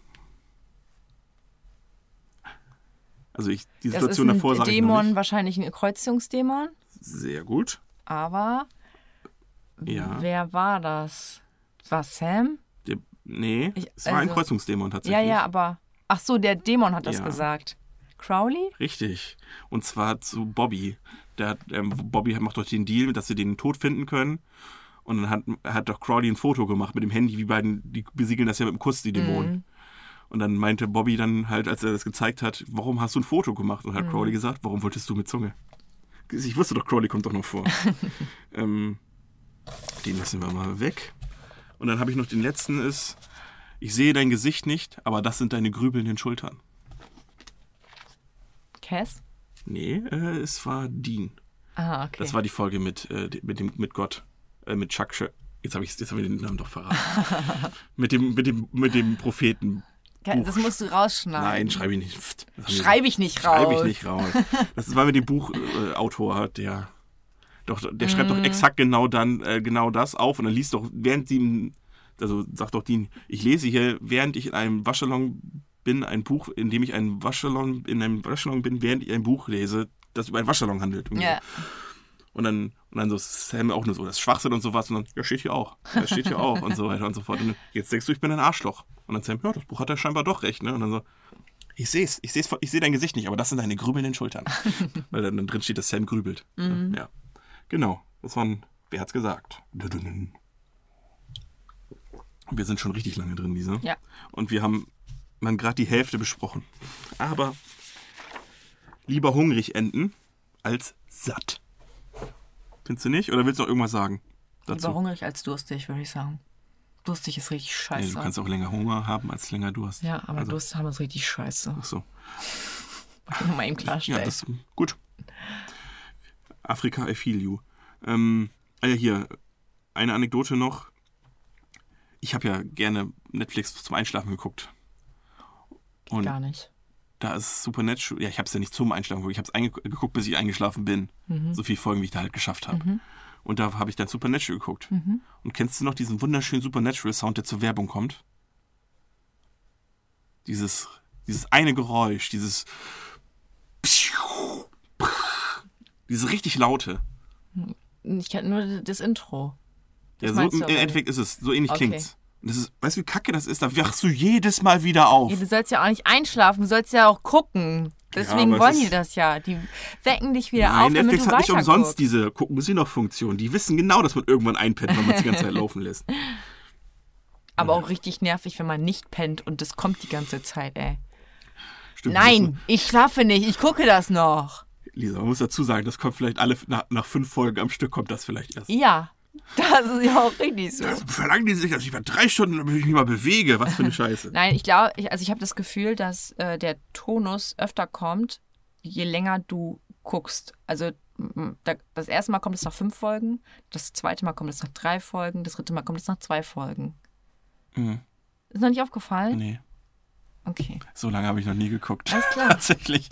Also ich, die Das ist Situation ein davor sage ich Dämon, nicht. wahrscheinlich ein Kreuzungsdämon. Sehr gut. Aber Ja. wer war das? War Sam? Der, nee, Ich- es war ein also- Kreuzungsdämon tatsächlich. Ja, ja, aber. Ach so, der Dämon hat das Ja. gesagt. Crowley? Richtig. Und zwar zu Bobby. Der hat, ähm, Bobby macht doch den Deal, dass sie den Tod finden können. Und dann hat, hat doch Crowley ein Foto gemacht mit dem Handy, wie beiden, die besiegeln das ja mit dem Kuss, die Dämonen. Mhm. Und dann meinte Bobby dann halt, als er das gezeigt hat, warum hast du ein Foto gemacht? Und hat Mhm. Crowley gesagt, warum wolltest du mit Zunge? Ich wusste doch, Crowley kommt doch noch vor. ähm, den lassen wir mal weg. Und dann habe ich noch den letzten ist, ich sehe dein Gesicht nicht, aber das sind deine grübelnden Schultern. Cass? Nee, äh, es war Dean. Ah, okay. Das war die Folge mit, äh, mit, dem, mit Gott, äh, mit Chuck. Sch jetzt habe ich, jetzt hab ich den Namen doch verraten. mit, dem, mit, dem, mit dem Propheten. Ca- das musst du rausschneiden. Nein, schreibe ich nicht. Schreibe ich nicht raus. Schreibe ich nicht raus. Das war mit dem Buchautor, Autor, der. Doch, der schreibt doch exakt genau dann äh, genau das auf und dann liest doch, während sie also sagt doch Dean, ich lese hier, während ich in einem Waschsalon bin, ein Buch, in dem ich ein Waschsalon, in einem Waschsalon bin, während ich ein Buch lese, das über einen Waschsalon handelt. Ja. Und dann, und dann so Sam auch nur so, das ist Schwachsinn und sowas. Und dann, ja, steht hier auch. Das steht hier auch und so weiter und so fort. Und jetzt denkst du, ich bin ein Arschloch. Und dann Sam, ja, das Buch hat ja scheinbar doch recht, ne? Und dann so, ich sehe es, ich sehe ich sehe dein Gesicht nicht, aber das sind deine grübelnden Schultern. Weil dann, drin steht, dass Sam grübelt. Ja. Genau. Das waren, wer hat's gesagt? Wir sind schon richtig lange drin, Lisa. Ja. Und wir haben man gerade die Hälfte besprochen. Aber lieber hungrig enden als satt. Findest du nicht? Oder willst du noch irgendwas sagen dazu? Lieber hungrig als durstig, würde ich sagen. Durstig ist richtig Nee, scheiße. du kannst auch länger Hunger haben als länger Durst. ja, aber also, Durst haben ist richtig scheiße. Ach so. Mal eben Ja, klarstellen. das gut. Afrika, I feel you. Ähm, ah ja, hier, eine Anekdote noch. Ich habe ja gerne Netflix zum Einschlafen geguckt. Und Gar nicht. da ist Supernatural. Ja, ich habe es ja nicht zum Einschlafen geguckt. Ich habe es geguckt, bis ich eingeschlafen bin. So viele Folgen, wie ich da halt geschafft habe. Und da habe ich dann Supernatural geguckt. Und kennst du noch diesen wunderschönen Supernatural-Sound, der zur Werbung kommt? Dieses, dieses eine Geräusch, dieses. Dieses richtig laute. Ich kenne nur das Intro. Das Ja, so im Endeffekt ist es. So ähnlich Okay. klingt's. Und das ist, weißt du, wie kacke das ist? Da wachst du jedes Mal wieder auf. Ja, du sollst ja auch nicht einschlafen, du sollst ja auch gucken. Deswegen es wollen die das ja. Die wecken dich wieder Nein, auf, Netflix hat nicht umsonst guckst. diese Gucken sie noch Funktion. Die wissen genau, dass man irgendwann einpennt, wenn man es die ganze Zeit laufen lässt. Aber auch richtig nervig, wenn man nicht pennt und das kommt die ganze Zeit, ey. Stimmt, Nein, ich schlafe nicht, ich gucke das noch. Lisa, man muss dazu sagen, das kommt vielleicht alle nach, nach fünf Folgen am Stück kommt das vielleicht erst. Ja, das ist ja auch richtig so. Verlangen die sich, dass ich mal drei Stunden mich mal bewege? Was für eine Scheiße. Nein, ich glaube, ich, also ich habe das Gefühl, dass äh, der Tonus öfter kommt, je länger du guckst. Also das erste Mal kommt es nach fünf Folgen, das zweite Mal kommt es nach drei Folgen, das dritte Mal kommt es nach zwei Folgen. Mhm. Ist noch nicht aufgefallen? Nee, Okay. so lange habe ich noch nie geguckt. Alles klar. Tatsächlich.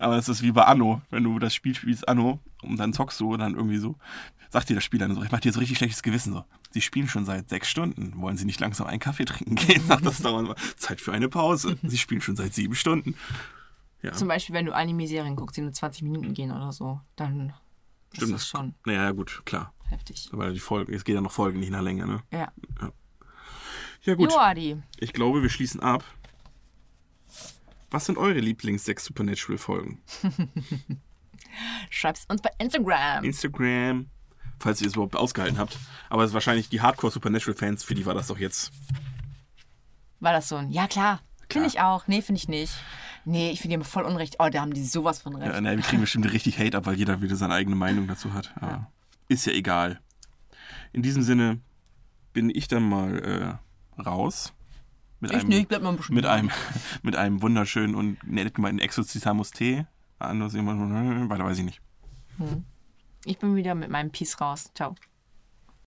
Aber es ist wie bei Anno. Wenn du das Spiel spielst, Anno, und dann zockst du und dann irgendwie so, sagt dir das Spiel dann so, ich mach dir so richtig schlechtes Gewissen so. Sie spielen schon seit sechs Stunden. Wollen Sie nicht langsam einen Kaffee trinken gehen? Sagt das dauernd mal. Zeit für eine Pause. Sie spielen schon seit sieben Stunden. Ja, Zum Beispiel, wenn du Anime-Serien guckst, die nur 20 Minuten gehen oder so, dann stimmt ist das schon Naja, gut, klar. heftig. Aber die Folgen, es geht ja noch Folgen, nicht nach Länge, ne? Ja. Ja, gut. Jo, Adi. Ich glaube, wir schließen ab. Was sind eure Lieblings-sechs Supernatural-Folgen? Schreib's uns bei Instagram. Instagram, falls ihr es überhaupt ausgehalten habt. Aber es ist wahrscheinlich die Hardcore-Supernatural-Fans, für die war das doch jetzt. War das so ein, ja klar, finde ich auch. Nee, finde ich nicht. Nee, ich finde die voll unrecht. Oh, da haben die sowas von recht. Ja, na, wir kriegen bestimmt richtig Hate ab, weil jeder wieder seine eigene Meinung dazu hat. Aber Ist ja egal. In diesem Sinne bin ich dann mal äh, raus. Mit ich einem, nee, ich bleib mal ein bisschen. mit einem, mit einem wunderschönen und nett gemeinten Exorcismus Tee. Anders jemand, weiter weiß ich nicht. Ich bin wieder mit meinem Peace raus. Ciao.